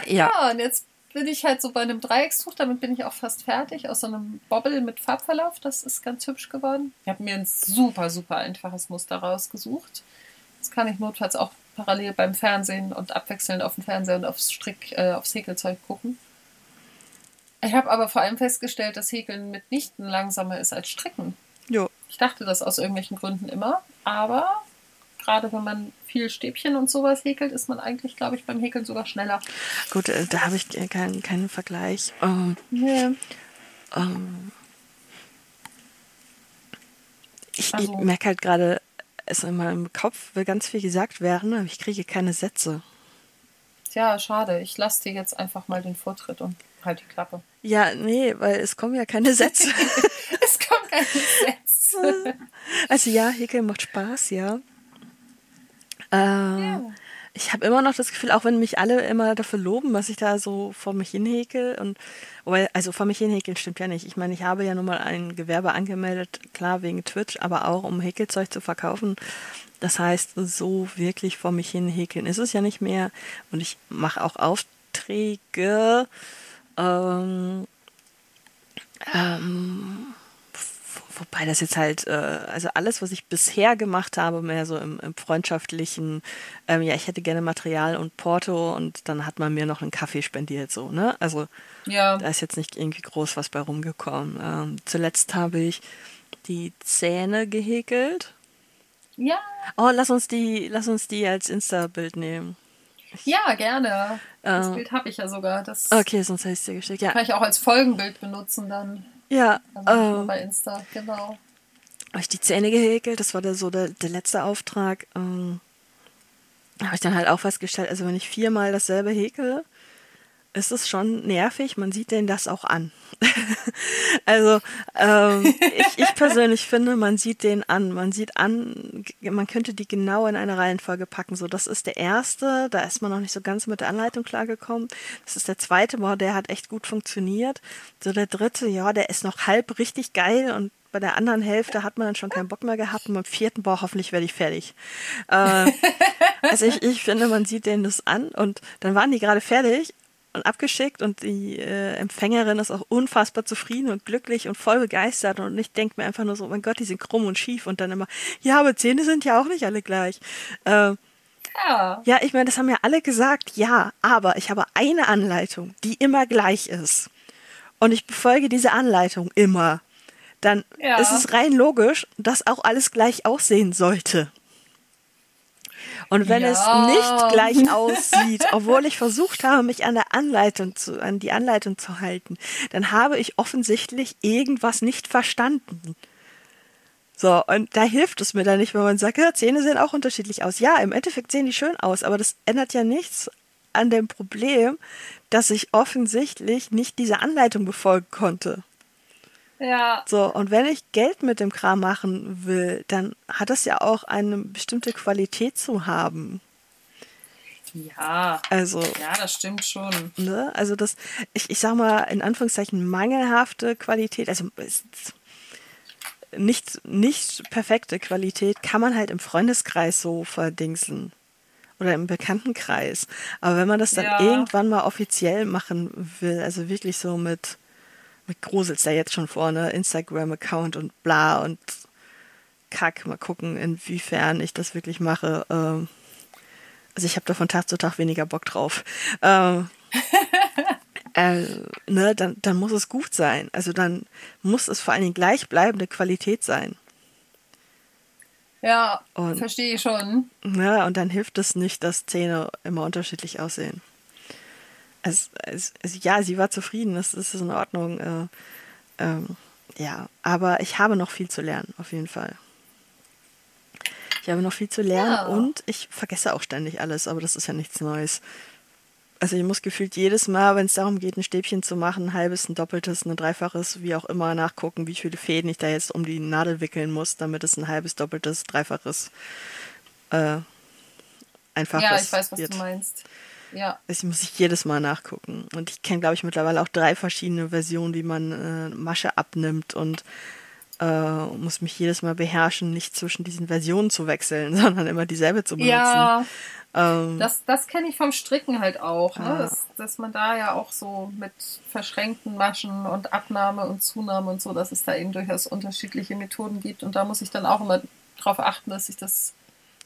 ja. Ja, und jetzt bin ich halt so bei einem Dreieckstuch, damit bin ich auch fast fertig, aus so einem Bobble mit Farbverlauf. Das ist ganz hübsch geworden. Ich habe mir ein super, super einfaches Muster rausgesucht. Das kann ich notfalls auch parallel beim Fernsehen und abwechselnd auf dem Fernseher und aufs Strick, äh, aufs Häkelzeug gucken. Ich habe aber vor allem festgestellt, dass Häkeln mitnichten langsamer ist als Stricken. Jo. Ich dachte das aus irgendwelchen Gründen immer, aber gerade wenn man viel Stäbchen und sowas häkelt, ist man eigentlich, glaube ich, beim Häkeln sogar schneller. Gut, äh, da habe ich keinen, keinen Vergleich. Ähm, Nee. ähm, ich, Also- ich merke halt gerade, es in meinem Kopf will ganz viel gesagt werden, aber ich kriege keine Sätze. Tja, schade. Ich lasse dir jetzt einfach mal den Vortritt und halt die Klappe. Ja, nee, weil es kommen ja keine Sätze. [laughs] Es kommt kein Gesetz. [laughs] Also ja, Häkeln macht Spaß, ja. Äh, Ja. Ich habe immer noch das Gefühl, auch wenn mich alle immer dafür loben, was ich da so vor mich hinhäkel und wobei, also vor mich hinhäkeln stimmt ja nicht. Ich meine, ich habe ja nun mal ein Gewerbe angemeldet, klar wegen Twitch, aber auch um Häkelzeug zu verkaufen. Das heißt, so wirklich vor mich hinhäkeln ist es ja nicht mehr. Und ich mache auch Aufträge. Ähm, ähm, wobei das jetzt halt, äh, also alles, was ich bisher gemacht habe, mehr so im, im freundschaftlichen, ähm, ja, ich hätte gerne Material und Porto und dann hat man mir noch einen Kaffee spendiert, so, ne? Also Ja. da ist jetzt nicht irgendwie groß was bei rumgekommen. Ähm, zuletzt habe ich die Zähne gehäkelt. Ja. Oh, lass uns die, lass uns die als Insta-Bild nehmen. Ja, gerne. Das Äh. Bild habe ich ja sogar. Das Okay, sonst hätte ich es dir geschickt. Ja, kann ich auch als Folgenbild benutzen dann. Ja. Ähm, bei Insta, genau. habe ich die Zähne gehäkelt. Das war der, so der, der letzte Auftrag. Ähm, habe ich dann halt auch festgestellt, also wenn ich viermal dasselbe häkele, ist es schon nervig. Man sieht denen das auch an. [laughs] also ähm, ich, ich [laughs] persönlich finde, man sieht den an. Man sieht an, man könnte die genau in eine Reihenfolge packen. So, das ist der erste. Da ist man noch nicht so ganz mit der Anleitung klargekommen. Das ist der zweite. Boah, der hat echt gut funktioniert. So der dritte, ja, der ist noch halb richtig geil und bei der anderen Hälfte hat man dann schon keinen Bock mehr gehabt und beim vierten, boah, hoffentlich werde ich fertig. Äh, [laughs] also ich, ich finde, man sieht denen das an und dann waren die gerade fertig und abgeschickt und die äh, Empfängerin ist auch unfassbar zufrieden und glücklich und voll begeistert und ich denke mir einfach nur so, mein Gott, die sind krumm und schief und dann immer, ja, aber Zähne sind ja auch nicht alle gleich. Äh, Ja. ja, ich meine, das haben ja alle gesagt, ja, aber ich habe eine Anleitung, die immer gleich ist. Und ich befolge diese Anleitung immer. Dann Ja. ist es rein logisch, dass auch alles gleich aussehen sollte. Und wenn Ja. es nicht gleich aussieht, obwohl ich versucht habe, mich an der Anleitung zu, an die Anleitung zu halten, dann habe ich offensichtlich irgendwas nicht verstanden. So, und da hilft es mir dann nicht, wenn man sagt, ja, Zähne sehen auch unterschiedlich aus. Ja, im Endeffekt sehen die schön aus, aber das ändert ja nichts an dem Problem, dass ich offensichtlich nicht diese Anleitung befolgen konnte. Ja. So, und wenn ich Geld mit dem Kram machen will, dann hat das ja auch eine bestimmte Qualität zu haben. Ja. Also, Ja, das stimmt schon. ne, also das, ich, ich sag mal, in Anführungszeichen mangelhafte Qualität, also nicht, nicht perfekte Qualität kann man halt im Freundeskreis so verdingseln. Oder im Bekanntenkreis. Aber wenn man das dann Ja. irgendwann mal offiziell machen will, also wirklich so mit, mit gruselt's da jetzt schon vorne, Instagram-Account und bla und Kack, mal gucken, inwiefern ich das wirklich mache. Ähm, also ich habe da von Tag zu Tag weniger Bock drauf. Ähm, [laughs] äh, ne, dann, dann muss es gut sein. Also dann muss es vor allen Dingen gleichbleibende Qualität sein. Ja, verstehe ich schon. Ne? Und dann hilft es nicht, dass Zähne immer unterschiedlich aussehen. Es, es, ja, sie war zufrieden, das, das ist in Ordnung. Äh, ähm, ja, aber ich habe noch viel zu lernen, auf jeden Fall. Ich habe noch viel zu lernen Ja. und ich vergesse auch ständig alles, aber das ist ja nichts Neues. Also ich muss gefühlt jedes Mal, wenn es darum geht, ein Stäbchen zu machen, ein halbes, ein doppeltes, ein dreifaches, wie auch immer, nachgucken, wie viele Fäden ich da jetzt um die Nadel wickeln muss, damit es ein halbes, doppeltes, dreifaches, äh, einfaches Ja, ich weiß, was wird. du meinst. Ja. Das muss ich jedes Mal nachgucken. Und ich kenne, glaube ich, mittlerweile auch drei verschiedene Versionen, wie man äh, Masche abnimmt und äh, muss mich jedes Mal beherrschen, nicht zwischen diesen Versionen zu wechseln, [laughs] sondern immer dieselbe zu benutzen. Ja, Ähm, das, das kenne ich vom Stricken halt auch, ne? Ah. dass, dass man da ja auch so mit verschränkten Maschen und Abnahme und Zunahme und so, dass es da eben durchaus unterschiedliche Methoden gibt. Und da muss ich dann auch immer darauf achten, dass ich das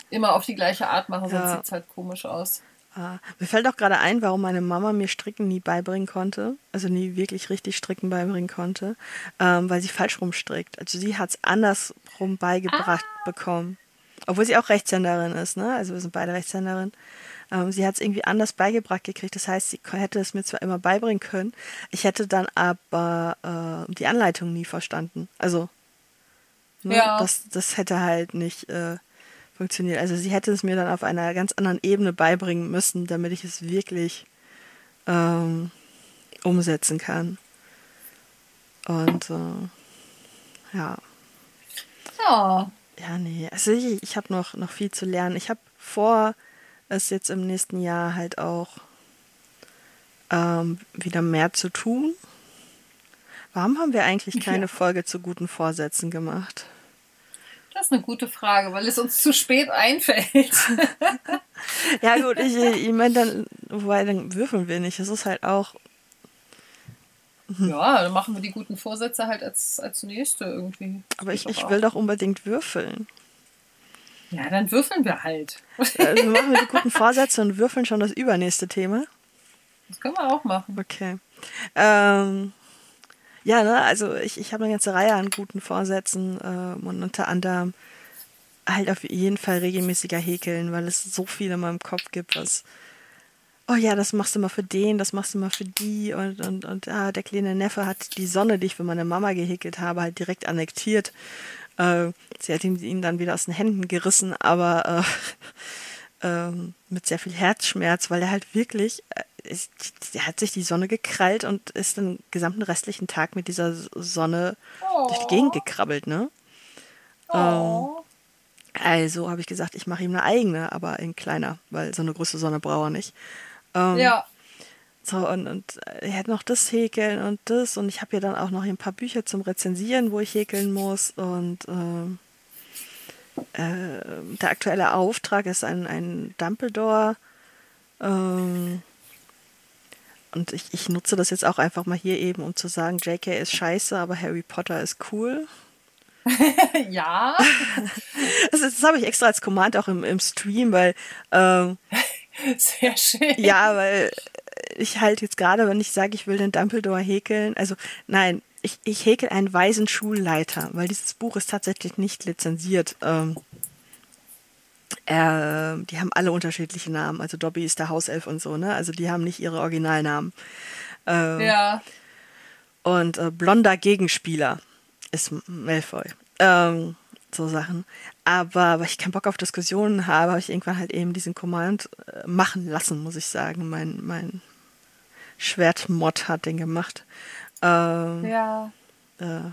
immer auf die gleiche Art mache, sonst Ja. sieht es halt komisch aus. Ah, mir fällt auch gerade ein, warum meine Mama mir Stricken nie beibringen konnte, also nie wirklich richtig Stricken beibringen konnte, ähm, weil sie falsch rumstrickt. Also sie hat es andersrum beigebracht bekommen. obwohl sie auch Rechtshänderin ist, ne? Also wir sind beide Rechtshänderin. Ähm, sie hat es irgendwie anders beigebracht gekriegt. Das heißt, sie hätte es mir zwar immer beibringen können, ich hätte dann aber äh, die Anleitung nie verstanden. Also ne, ja. das, das hätte halt nicht äh, funktioniert. Also sie hätte es mir dann auf einer ganz anderen Ebene beibringen müssen, damit ich es wirklich ähm, umsetzen kann. Und äh, ja. Ja. Ja, nee. Also ich, ich habe noch, noch viel zu lernen. Ich habe vor, es jetzt im nächsten Jahr halt auch ähm, wieder mehr zu tun. Warum haben wir eigentlich keine ja. Folge zu guten Vorsätzen gemacht? Das ist eine gute Frage, weil es uns zu spät einfällt. [laughs] ja gut, ich, ich meine dann, wobei dann würfeln wir nicht. Es ist halt auch. Ja, dann machen wir die guten Vorsätze halt als, als nächste irgendwie. Aber ich, ich will doch unbedingt würfeln. Ja, dann würfeln wir halt. Also machen wir die guten Vorsätze und würfeln schon das übernächste Thema. Das können wir auch machen. Okay. Ähm, ja, ne, also ich, ich habe eine ganze Reihe an guten Vorsätzen äh, und unter anderem halt auf jeden Fall regelmäßiger häkeln, weil es so viel in meinem Kopf gibt, was oh ja, das machst du mal für den, das machst du mal für die und, und, und ah, der kleine Neffe hat die Sonne, die ich für meine Mama gehäkelt habe, halt direkt annektiert. Äh, sie hat ihn, ihn, dann wieder aus den Händen gerissen, aber äh, [laughs] äh, mit sehr viel Herzschmerz, weil er halt wirklich der hat sich die Sonne gekrallt und ist den gesamten restlichen Tag mit dieser Sonne oh. durch die Gegend gekrabbelt, ne? Oh. Ähm, also habe ich gesagt, ich mache ihm eine eigene, aber in kleiner, weil so eine große Sonne braucht er nicht. Ähm, ja. So, und, und er hat noch das häkeln und das und ich habe ja dann auch noch ein paar Bücher zum Rezensieren, wo ich häkeln muss und ähm, äh, der aktuelle Auftrag ist ein, ein Dumbledore ähm, und ich, ich nutze das jetzt auch einfach mal hier eben, um zu sagen, JK ist scheiße, aber Harry Potter ist cool. [laughs] ja. [laughs] das, das habe ich extra als Command auch im, im Stream, weil. Ähm, [laughs] Sehr schön. Ja, weil ich halt jetzt gerade, wenn ich sage, ich will den Dumbledore häkeln, also nein, ich, ich häkel einen weisen Schulleiter, weil dieses Buch ist tatsächlich nicht lizenziert. Ähm, äh, die haben alle unterschiedliche Namen. Also Dobby ist der Hauself und so, ne? Also die haben nicht ihre Originalnamen. Ähm, ja. Und äh, blonder Gegenspieler ist Malfoy. Ähm, so Sachen. Aber weil ich keinen Bock auf Diskussionen habe, habe ich irgendwann halt eben diesen Command äh, machen lassen, muss ich sagen. Mein, mein Schwertmod hat den gemacht. Ähm, ja. Äh,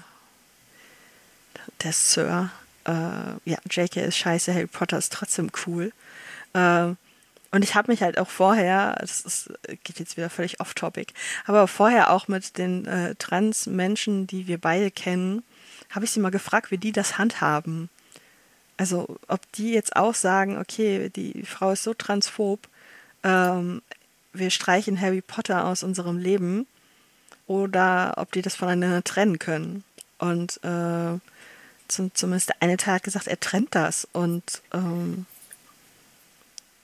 der Sir äh, ja, J.K. ist scheiße, Harry Potter ist trotzdem cool. Äh, und ich habe mich halt auch vorher, das ist, geht jetzt wieder völlig off-topic, aber vorher auch mit den äh, Trans-Menschen, die wir beide kennen, habe ich sie mal gefragt, wie die das handhaben. Also, ob die jetzt auch sagen, okay, die Frau ist so transphob, ähm, wir streichen Harry Potter aus unserem Leben, oder ob die das voneinander trennen können. Und äh, zumindest der eine Teil hat gesagt, er trennt das. Und ähm,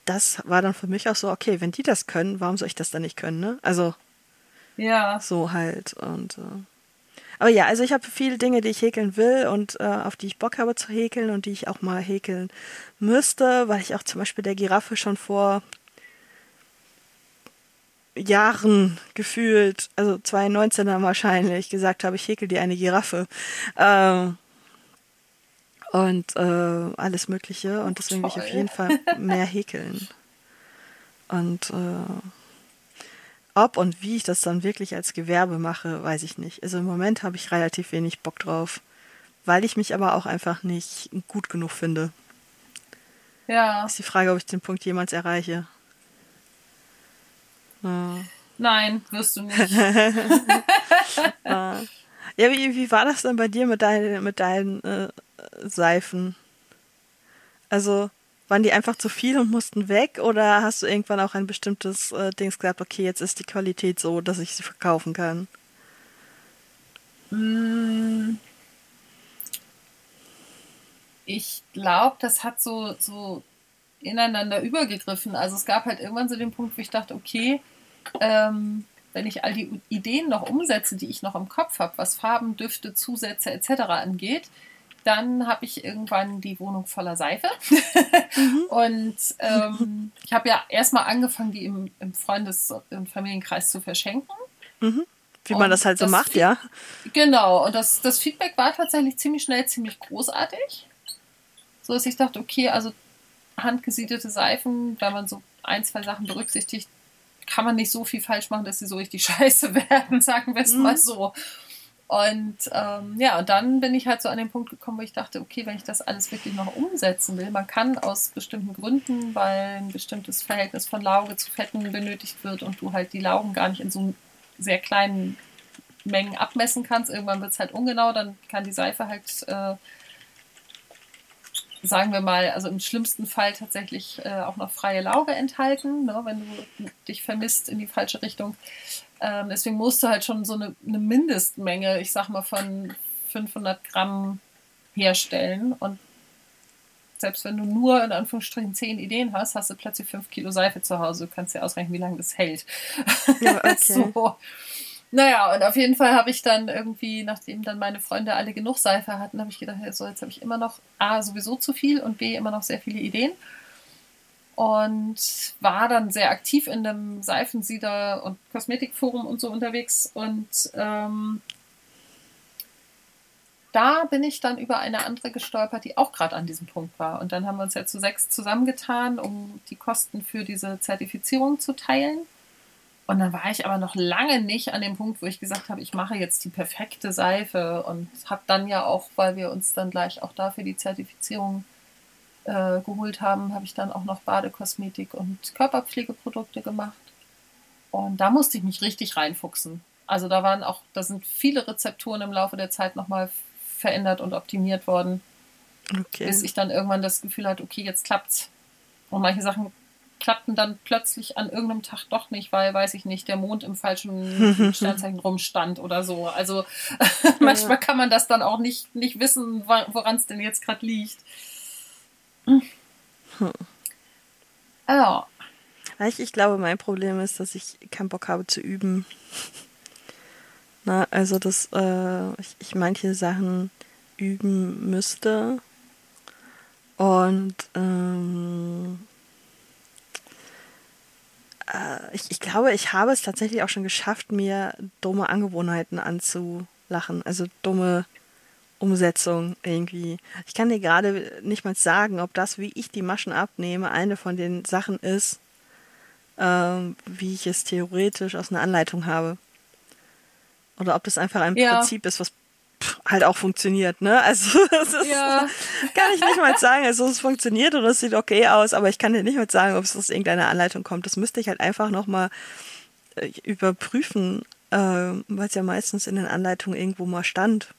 das war dann für mich auch so, okay, wenn die das können, warum soll ich das dann nicht können, ne? Also, ja. So halt. Und äh, aber ja, also ich habe viele Dinge, die ich häkeln will und äh, auf die ich Bock habe zu häkeln und die ich auch mal häkeln müsste, weil ich auch zum Beispiel der Giraffe schon vor Jahren gefühlt, also 2019er wahrscheinlich, gesagt habe, ich häkel dir eine Giraffe. Ähm, und äh, alles Mögliche. Und deswegen will ich auf jeden Fall mehr häkeln. Und äh, ob und wie ich das dann wirklich als Gewerbe mache, weiß ich nicht. Also im Moment habe ich relativ wenig Bock drauf, weil ich mich aber auch einfach nicht gut genug finde. Ja. Ist die Frage, ob ich den Punkt jemals erreiche. Ja. Nein, wirst du nicht. [laughs] [laughs] ja, wie, wie war das denn bei dir mit deinen, mit deinen äh, Seifen? Also waren die einfach zu viel und mussten weg oder hast du irgendwann auch ein bestimmtes äh, Dings gesagt, okay, jetzt ist die Qualität so, dass ich sie verkaufen kann? Mm. Ich glaube, das hat so, so ineinander übergegriffen. Also es gab halt irgendwann so den Punkt, wo ich dachte, okay, ähm, wenn ich all die Ideen noch umsetze, die ich noch im Kopf habe, was Farben, Düfte, Zusätze etc. angeht, dann habe ich irgendwann die Wohnung voller Seife. Mhm. [laughs] und ähm, [laughs] ich habe ja erstmal angefangen, die im, im Freundes- und Familienkreis zu verschenken. Mhm. Wie man das halt so das macht, ja. Genau, und das, das Feedback war tatsächlich ziemlich schnell, ziemlich großartig. So dass ich dachte, okay, also handgesiedelte Seifen, wenn man so ein, zwei Sachen berücksichtigt, kann man nicht so viel falsch machen, dass sie so richtig [laughs] scheiße werden, sagen wir es mhm. mal so. Und ähm, ja, und dann bin ich halt so an den Punkt gekommen, wo ich dachte, okay, wenn ich das alles wirklich noch umsetzen will, man kann aus bestimmten Gründen, weil ein bestimmtes Verhältnis von Lauge zu Fetten benötigt wird und du halt die Laugen gar nicht in so sehr kleinen Mengen abmessen kannst, irgendwann wird es halt ungenau, dann kann die Seife halt, äh, sagen wir mal, also im schlimmsten Fall tatsächlich äh, auch noch freie Lauge enthalten, ne, wenn du dich vermisst in die falsche Richtung. Ähm, deswegen musst du halt schon so eine, eine, Mindestmenge, ich sag mal, von 500 Gramm herstellen. Und selbst wenn du nur in Anführungsstrichen 10 Ideen hast, hast du plötzlich 5 Kilo Seife zu Hause. Du kannst dir ausrechnen, wie lange das hält. Ja, [laughs] okay. so. Naja, und auf jeden Fall habe ich dann irgendwie, nachdem dann meine Freunde alle genug Seife hatten, habe ich gedacht, so, jetzt habe ich immer noch A, sowieso zu viel und B, immer noch sehr viele Ideen und war dann sehr aktiv in dem Seifensieder und Kosmetikforum und so unterwegs und ähm, da bin ich dann über eine andere gestolpert, die auch gerade an diesem Punkt war. Und dann haben wir uns ja zu sechs zusammengetan, um die Kosten für diese Zertifizierung zu teilen. Und dann war ich aber noch lange nicht an dem Punkt, wo ich gesagt habe, ich mache jetzt die perfekte Seife und habe dann ja auch, weil wir uns dann gleich auch dafür die Zertifizierung äh, geholt haben, habe ich dann auch noch Badekosmetik und Körperpflegeprodukte gemacht. Und da musste ich mich richtig reinfuchsen. Also da waren auch, da sind viele Rezepturen im Laufe der Zeit nochmal verändert und optimiert worden. Okay. Bis ich dann irgendwann das Gefühl hatte, okay, jetzt klappt's. Und manche Sachen klappten dann plötzlich an irgendeinem Tag doch nicht, weil, weiß ich nicht, der Mond im falschen [laughs] Sternzeichen rumstand oder so. Also [laughs] manchmal kann man das dann auch nicht, nicht wissen, woran es denn jetzt gerade liegt. Hm. Ja. Ich, ich glaube, mein Problem ist, dass ich keinen Bock habe zu üben. [laughs] Na, also, dass äh, ich, ich manche Sachen üben müsste. Und ähm, äh, ich, ich glaube, ich habe es tatsächlich auch schon geschafft, mir dumme Angewohnheiten anzulachen. Also dumme Umsetzung irgendwie. Ich kann dir gerade nicht mal sagen, ob das, wie ich die Maschen abnehme, eine von den Sachen ist, ähm, wie ich es theoretisch aus einer Anleitung habe. Oder ob das einfach ein ja. Prinzip ist, was halt auch funktioniert, ne? Also [laughs] das ist, ja. [laughs] kann ich nicht mal sagen. Also es funktioniert und es sieht okay aus, aber ich kann dir nicht mal sagen, ob es aus irgendeiner Anleitung kommt. Das müsste ich halt einfach nochmal äh, überprüfen, äh, weil es ja meistens in den Anleitungen irgendwo mal stand.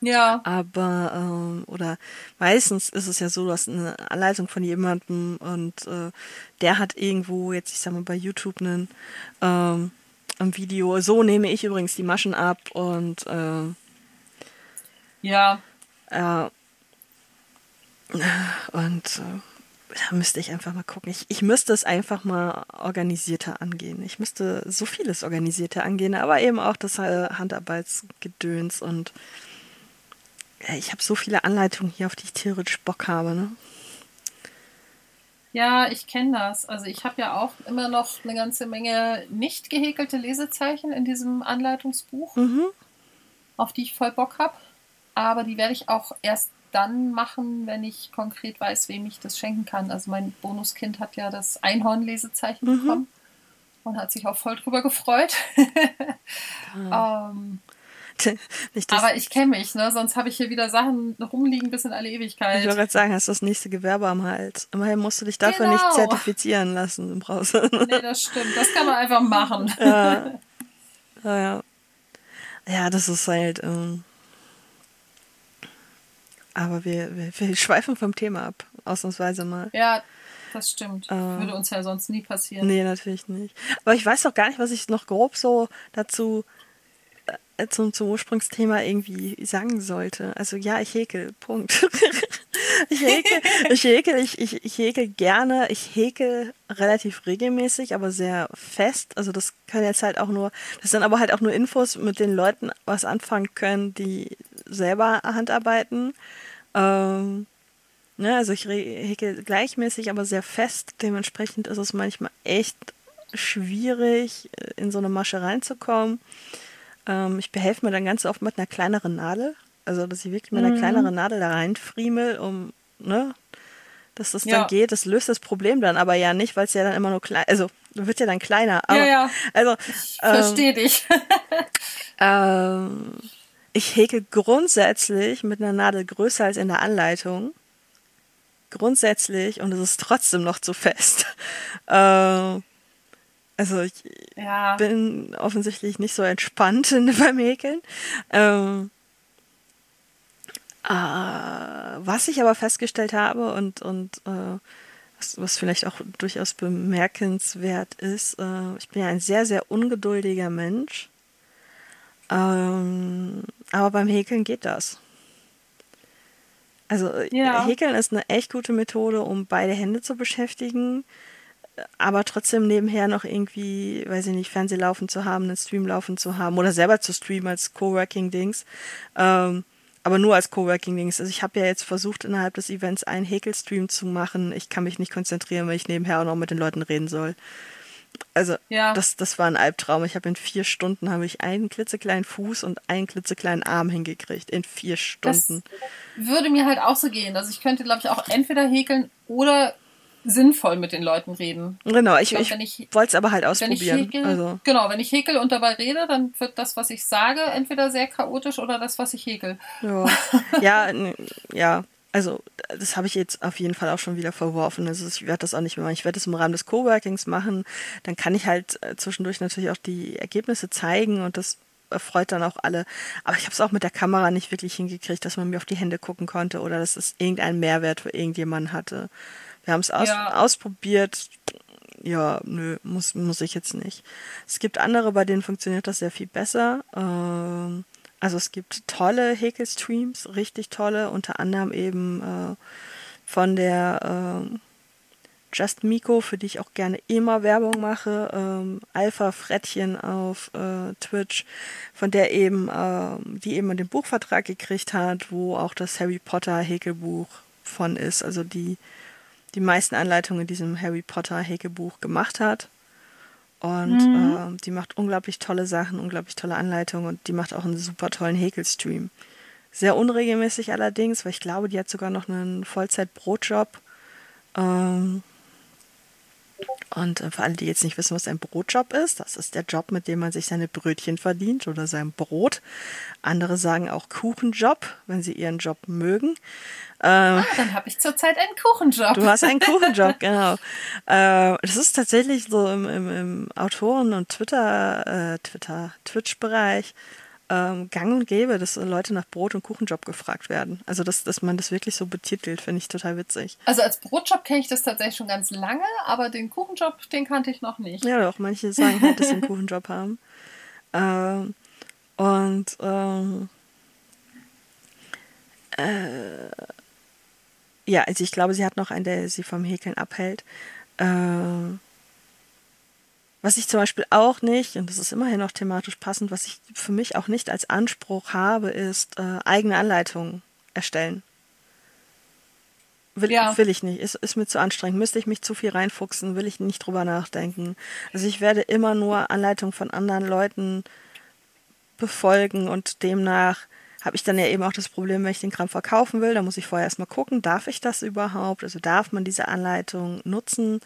Ja. Aber, ähm, oder meistens ist es ja so, du hast eine Anleitung von jemandem und äh, der hat irgendwo, jetzt ich sag mal bei YouTube einen ähm, ein Video, so nehme ich übrigens die Maschen ab und äh, ja. Äh, und äh, da müsste ich einfach mal gucken. Ich, ich müsste es einfach mal organisierter angehen. Ich müsste so vieles organisierter angehen, aber eben auch das äh, Handarbeitsgedöns und ich habe so viele Anleitungen hier, auf die ich theoretisch Bock habe, ne? Ja, ich kenne das. Also ich habe ja auch immer noch eine ganze Menge nicht gehäkelte Lesezeichen in diesem Anleitungsbuch, mhm. auf die ich voll Bock habe. Aber die werde ich auch erst dann machen, wenn ich konkret weiß, wem ich das schenken kann. Also mein Bonuskind hat ja das Einhorn-Lesezeichen mhm. bekommen und hat sich auch voll drüber gefreut. [laughs] ah. ähm, Aber ich kenne mich, ne? sonst habe ich hier wieder Sachen rumliegen bis in alle Ewigkeit. Ich wollte gerade sagen, hast das nächste Gewerbe am Hals. Immerhin musst du dich dafür genau. nicht zertifizieren lassen im Browser. Nee, das stimmt. Das kann man einfach [laughs] machen. Ja, ja. Ja, ja das ist halt. Ähm aber wir, wir, wir schweifen vom Thema ab, ausnahmsweise mal. Ja, das stimmt. Ähm, Würde uns ja sonst nie passieren. Nee, natürlich nicht. Aber ich weiß doch gar nicht, was ich noch grob so dazu äh, zum, zum Ursprungsthema irgendwie sagen sollte. Also ja, ich häkel, Punkt. [laughs] ich häkel, ich häkel, ich, ich, ich häkel gerne, ich häkel relativ regelmäßig, aber sehr fest. Also das können jetzt halt auch nur, das sind aber halt auch nur Infos, mit den Leuten was anfangen können, die selber Handarbeiten. Ähm, ne, also ich häkel gleichmäßig, aber sehr fest. Dementsprechend ist es manchmal echt schwierig, in so eine Masche reinzukommen. Ähm, ich behelfe mir dann ganz oft mit einer kleineren Nadel. Also, dass ich wirklich mit einer mhm. kleineren Nadel da reinfriemel, um, ne, dass das ja. dann geht. Das löst das Problem dann aber ja nicht, weil es ja dann immer nur klein, also wird ja dann kleiner. Aber, ja, ja. Also, ich ähm, verstehe dich. [laughs] ähm, ich häkel grundsätzlich mit einer Nadel größer als in der Anleitung. Grundsätzlich und es ist trotzdem noch zu fest. [laughs] Ähm, also ich ja. bin offensichtlich nicht so entspannt [laughs] beim Häkeln. Ähm, äh, was ich aber festgestellt habe und, und äh, was, was, vielleicht auch durchaus bemerkenswert ist, äh, ich bin ja ein sehr, sehr ungeduldiger Mensch. Ähm, aber beim Häkeln geht das. Also ja. Häkeln ist eine echt gute Methode, um beide Hände zu beschäftigen aber trotzdem nebenher noch irgendwie, weiß ich nicht, Fernseh laufen zu haben, einen Stream laufen zu haben oder selber zu streamen als Coworking-Dings. Ähm, aber nur als Coworking-Dings. Also ich habe ja jetzt versucht, innerhalb des Events einen Häkelstream zu machen. Ich kann mich nicht konzentrieren, weil ich nebenher auch noch mit den Leuten reden soll. Also ja. das, das war ein Albtraum. Ich habe in vier Stunden habe ich einen klitzekleinen Fuß und einen klitzekleinen Arm hingekriegt. In vier Stunden. Das würde mir halt auch so gehen. Also ich könnte, glaube ich, auch entweder häkeln oder sinnvoll mit den Leuten reden. Genau, ich, ich, ich wollte es aber halt ausprobieren. Häkel, also. Genau, wenn ich häkel und dabei rede, dann wird das, was ich sage, entweder sehr chaotisch oder das, was ich häkel. Ja, ja, ja. Also, das habe ich jetzt auf jeden Fall auch schon wieder verworfen. Also, ich werde das auch nicht mehr machen. Ich werde das im Rahmen des Coworkings machen. Dann kann ich halt äh, zwischendurch natürlich auch die Ergebnisse zeigen und das erfreut dann auch alle. Aber ich habe es auch mit der Kamera nicht wirklich hingekriegt, dass man mir auf die Hände gucken konnte oder dass es irgendeinen Mehrwert für irgendjemanden hatte. Wir haben es aus, ja. ausprobiert. Ja, nö, muss, muss ich jetzt nicht. Es gibt andere, bei denen funktioniert das sehr viel besser. Ähm, also es gibt tolle Häkelstreams, richtig tolle, unter anderem eben äh, von der äh, Just Miko, für die ich auch gerne immer Werbung mache, ähm, Alpha Frettchen auf äh, Twitch, von der eben, äh, die eben den Buchvertrag gekriegt hat, wo auch das Harry Potter Häkelbuch von ist. Also die die meisten Anleitungen in diesem Harry Potter Häkelbuch gemacht hat. Und mhm. äh, die macht unglaublich tolle Sachen, unglaublich tolle Anleitungen und die macht auch einen super tollen Häkelstream. Sehr unregelmäßig allerdings, weil ich glaube, die hat sogar noch einen Vollzeit-Brotjob. Ähm, und äh, für alle, die jetzt nicht wissen, was ein Brotjob ist, das ist der Job, mit dem man sich seine Brötchen verdient oder sein Brot. Andere sagen auch Kuchenjob, wenn sie ihren Job mögen. Ähm, ah, dann habe ich zurzeit einen Kuchenjob. Du hast einen [laughs] Kuchenjob, genau. Äh, das ist tatsächlich so im, im, im Autoren- und Twitter, äh, Twitter, Twitch-Bereich ähm, gang und gäbe, dass Leute nach Brot- und Kuchenjob gefragt werden. Also, dass, dass man das wirklich so betitelt, finde ich total witzig. Also, als Brotjob kenne ich das tatsächlich schon ganz lange, aber den Kuchenjob, den kannte ich noch nicht. Ja, doch, manche sagen halt, dass sie einen Kuchenjob haben. Ähm, und, ähm, äh, ja, also ich glaube, sie hat noch einen, der sie vom Häkeln abhält. Ähm, was ich zum Beispiel auch nicht, und das ist immerhin noch thematisch passend, was ich für mich auch nicht als Anspruch habe, ist äh, eigene Anleitungen erstellen. Will, ja. will ich nicht. Ist, ist mir zu anstrengend. Müsste ich mich zu viel reinfuchsen, will ich nicht drüber nachdenken. Also ich werde immer nur Anleitungen von anderen Leuten befolgen und demnach habe ich dann ja eben auch das Problem, wenn ich den Kram verkaufen will, da muss ich vorher erstmal gucken, darf ich das überhaupt? Also darf man diese Anleitung nutzen?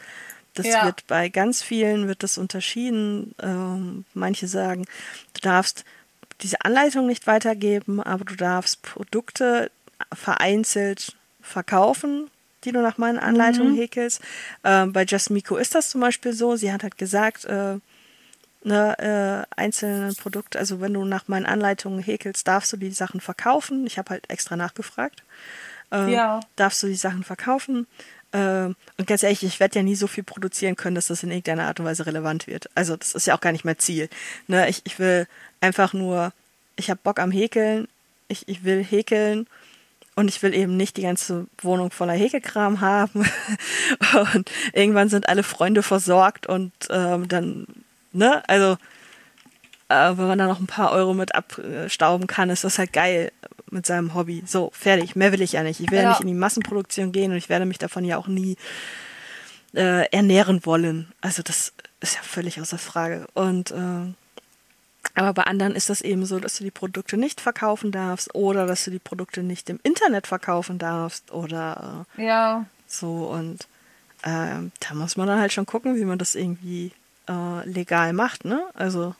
Das ja. wird bei ganz vielen wird das unterschieden. Ähm, manche sagen, du darfst diese Anleitung nicht weitergeben, aber du darfst Produkte vereinzelt verkaufen, die du nach meinen Anleitungen mhm. häkelst. Ähm, bei Just Miko ist das zum Beispiel so. Sie hat halt gesagt, äh, ne, äh, einzelne Produkte, also wenn du nach meinen Anleitungen häkelst, darfst du die Sachen verkaufen. Ich habe halt extra nachgefragt. Äh, ja. Darfst du die Sachen verkaufen? Ähm, und ganz ehrlich, ich werde ja nie so viel produzieren können, dass das in irgendeiner Art und Weise relevant wird. Also das ist ja auch gar nicht mein Ziel. Ne, ich, ich will einfach nur, ich habe Bock am Häkeln, ich, ich will häkeln und ich will eben nicht die ganze Wohnung voller Häkelkram haben. [laughs] und irgendwann sind alle Freunde versorgt und ähm, dann, ne, also äh, wenn man da noch ein paar Euro mit abstauben kann, ist das halt geil. Mit seinem Hobby. So, fertig. Mehr will ich ja nicht. Ich will ja, ja nicht in die Massenproduktion gehen und ich werde mich davon ja auch nie äh, ernähren wollen. Also das ist ja völlig außer Frage. Und äh, aber bei anderen ist das eben so, dass du die Produkte nicht verkaufen darfst oder dass du die Produkte nicht im Internet verkaufen darfst oder äh, ja. so und äh, da muss man dann halt schon gucken, wie man das irgendwie äh, legal macht, ne? Also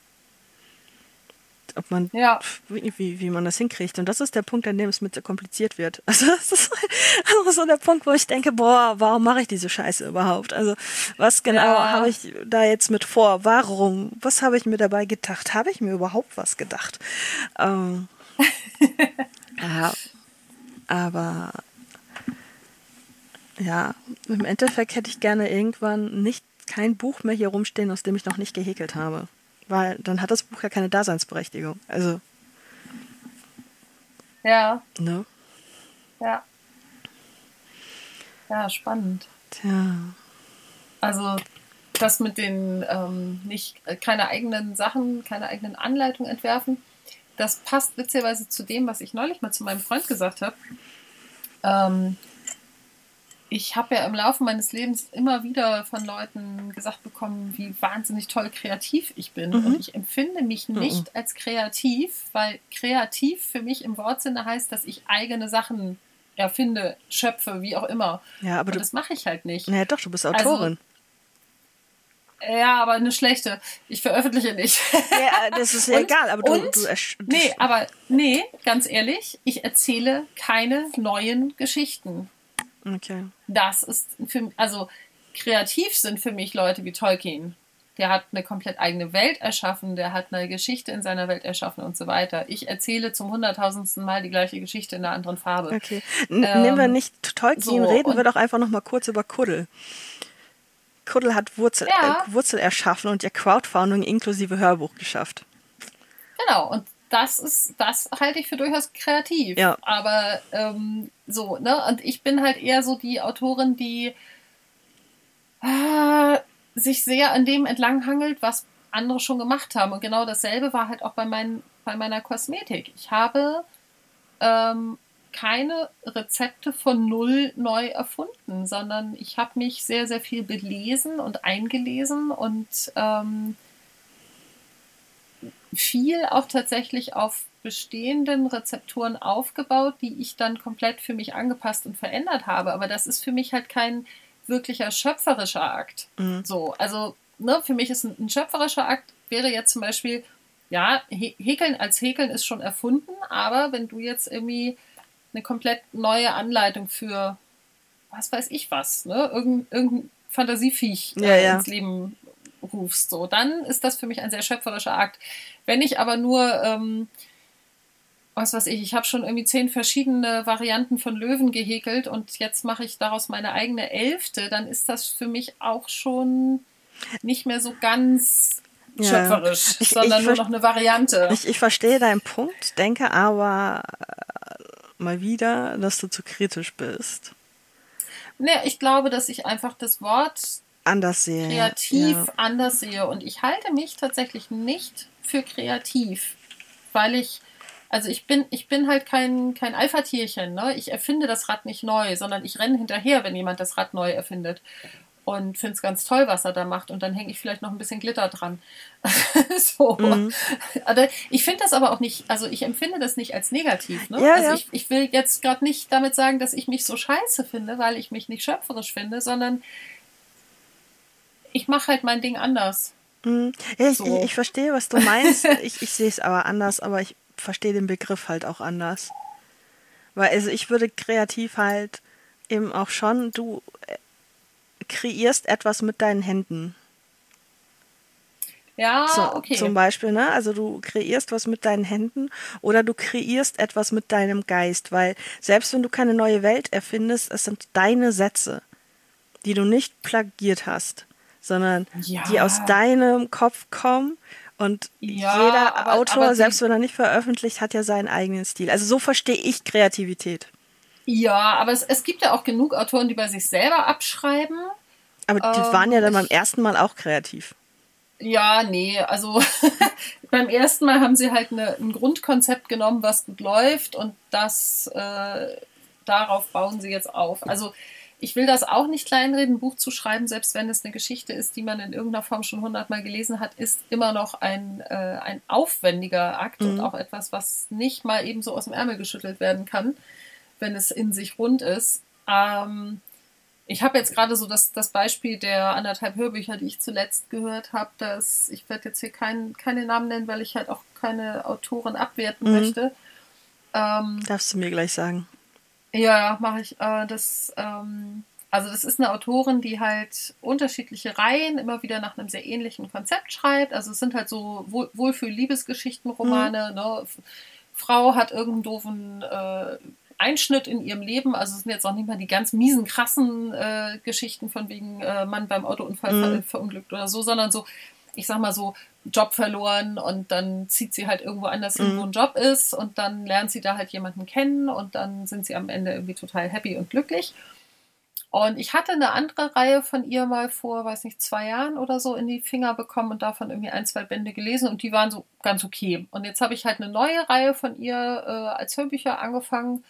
ob man, ja. wie, wie, man das hinkriegt. Und das ist der Punkt, an dem es mit so kompliziert wird. [laughs] Also das ist [laughs] so der Punkt, wo ich denke, boah, warum mache ich diese Scheiße überhaupt? Also was genau ja. habe ich da jetzt mit vor? Warum? Was habe ich mir dabei gedacht? Habe ich mir überhaupt was gedacht? Ähm, [laughs] ja, aber ja, im Endeffekt hätte ich gerne irgendwann nicht kein Buch mehr hier rumstehen, aus dem ich noch nicht gehäkelt habe weil dann hat das Buch ja keine Daseinsberechtigung. Also. Ja. Ne? Ja. Ja, spannend. Tja. Also das mit den ähm, nicht äh, keine eigenen Sachen, keine eigenen Anleitungen entwerfen, das passt witzigerweise zu dem, was ich neulich mal zu meinem Freund gesagt habe. Ähm, ich habe ja im Laufe meines Lebens immer wieder von Leuten gesagt bekommen, wie wahnsinnig toll kreativ ich bin. Mhm. Und ich empfinde mich mhm. nicht mhm. als kreativ, weil kreativ für mich im Wortsinne heißt, dass ich eigene Sachen erfinde, schöpfe, wie auch immer. Ja, aber Und du, das mache ich halt nicht. Naja, doch, du bist Autorin. Also, ja, aber eine schlechte. Ich veröffentliche nicht. Ja, das ist ja [laughs] und, egal, aber du, und, du, du Nee, aber nee, ganz ehrlich, ich erzähle keine neuen Geschichten. Okay. Das ist für also kreativ sind für mich Leute wie Tolkien. Der hat eine komplett eigene Welt erschaffen, der hat eine Geschichte in seiner Welt erschaffen und so weiter. Ich erzähle zum hunderttausendsten Mal die gleiche Geschichte in einer anderen Farbe. Okay. N ähm, Nehmen wir nicht Tolkien, so, reden wir doch einfach noch mal kurz über Kuddel. Kuddel hat Wurzel, ja. äh, Wurzel erschaffen und ihr Crowdfunding inklusive Hörbuch geschafft. Genau, und das ist, das halte ich für durchaus kreativ. Ja. Aber ähm, so, ne? Und ich bin halt eher so die Autorin, die äh, sich sehr an dem entlanghangelt, was andere schon gemacht haben. Und genau dasselbe war halt auch bei, mein, bei meiner Kosmetik. Ich habe ähm, keine Rezepte von null neu erfunden, sondern ich habe mich sehr, sehr viel belesen und eingelesen und ähm, viel auch tatsächlich auf bestehenden Rezepturen aufgebaut, die ich dann komplett für mich angepasst und verändert habe. Aber das ist für mich halt kein wirklicher schöpferischer Akt. Mhm. So, also ne, für mich ist ein, ein, schöpferischer Akt wäre jetzt zum Beispiel, ja, Häkeln als Häkeln ist schon erfunden, aber wenn du jetzt irgendwie eine komplett neue Anleitung für was weiß ich was, ne, irgendein, irgendein Fantasieviech ja, ja. ins Leben rufst, so, dann ist das für mich ein sehr schöpferischer Akt. Wenn ich aber nur, ähm, was weiß ich, ich habe schon irgendwie zehn verschiedene Varianten von Löwen gehäkelt und jetzt mache ich daraus meine eigene Elfte, dann ist das für mich auch schon nicht mehr so ganz ja. schöpferisch, ich, sondern ich nur noch eine Variante. Ich, ich verstehe deinen Punkt, denke aber äh, mal wieder, dass du zu kritisch bist. Nee, ich glaube, dass ich einfach das Wort anders sehe. Kreativ ja. anders sehe. Und ich halte mich tatsächlich nicht für kreativ, weil ich, also ich bin, ich bin halt kein, kein Alpha-Tierchen. Ne? Ich erfinde das Rad nicht neu, sondern ich renne hinterher, wenn jemand das Rad neu erfindet. Und finde es ganz toll, was er da macht. Und dann hänge ich vielleicht noch ein bisschen Glitter dran. [laughs] so. Mhm. ich finde das aber auch nicht, also ich empfinde das nicht als negativ. Ne? Ja, also ja. Ich, ich will jetzt gerade nicht damit sagen, dass ich mich so scheiße finde, weil ich mich nicht schöpferisch finde, sondern ich mache halt mein Ding anders. Mhm. Ja, ich, so. ich, ich, verstehe, was du meinst. [laughs] ich, ich sehe es aber anders, aber ich verstehe den Begriff halt auch anders. Weil also ich würde kreativ halt eben auch schon, du äh, kreierst etwas mit deinen Händen. Ja, so, okay. Zum Beispiel, ne? Also du kreierst was mit deinen Händen oder du kreierst etwas mit deinem Geist, weil selbst wenn du keine neue Welt erfindest, es sind deine Sätze, die du nicht plagiert hast sondern ja. die aus deinem Kopf kommen. Und ja, jeder aber, Autor, aber selbst wenn er nicht veröffentlicht, hat ja seinen eigenen Stil. Also so verstehe ich Kreativität. Ja, aber es, es gibt ja auch genug Autoren, die bei sich selber abschreiben. Aber die ähm, waren ja dann beim ersten Mal auch kreativ. Ja, nee, also [laughs] beim ersten Mal haben sie halt eine, ein Grundkonzept genommen, was gut läuft und das äh, darauf bauen sie jetzt auf. Also ich will das auch nicht kleinreden, ein Buch zu schreiben, selbst wenn es eine Geschichte ist, die man in irgendeiner Form schon hundertmal gelesen hat, ist immer noch ein, äh, ein aufwendiger Akt mhm. und auch etwas, was nicht mal eben so aus dem Ärmel geschüttelt werden kann, wenn es in sich rund ist. Ähm, ich habe jetzt gerade so das, das Beispiel der anderthalb Hörbücher, die ich zuletzt gehört habe, dass ich werde jetzt hier kein, keine Namen nennen, weil ich halt auch keine Autoren abwerten mhm. möchte. Ähm, Darfst du mir gleich sagen? Ja, mache ich. Äh, das, ähm, also das ist eine Autorin, die halt unterschiedliche Reihen immer wieder nach einem sehr ähnlichen Konzept schreibt. Also es sind halt so Wohl Wohlfühl-Liebesgeschichten-Romane. Mhm. Ne? Frau hat irgendeinen doofen äh, Einschnitt in ihrem Leben. Also es sind jetzt auch nicht mal die ganz miesen, krassen äh, Geschichten von wegen äh, Mann beim Autounfall mhm. ver verunglückt oder so, sondern so, ich sag mal so, Job verloren und dann zieht sie halt irgendwo anders hin, wo mhm. ein Job ist und dann lernt sie da halt jemanden kennen und dann sind sie am Ende irgendwie total happy und glücklich. Und ich hatte eine andere Reihe von ihr mal vor, weiß nicht, zwei Jahren oder so in die Finger bekommen und davon irgendwie ein, zwei Bände gelesen und die waren so ganz okay. Und jetzt habe ich halt eine neue Reihe von ihr äh, als Hörbücher angefangen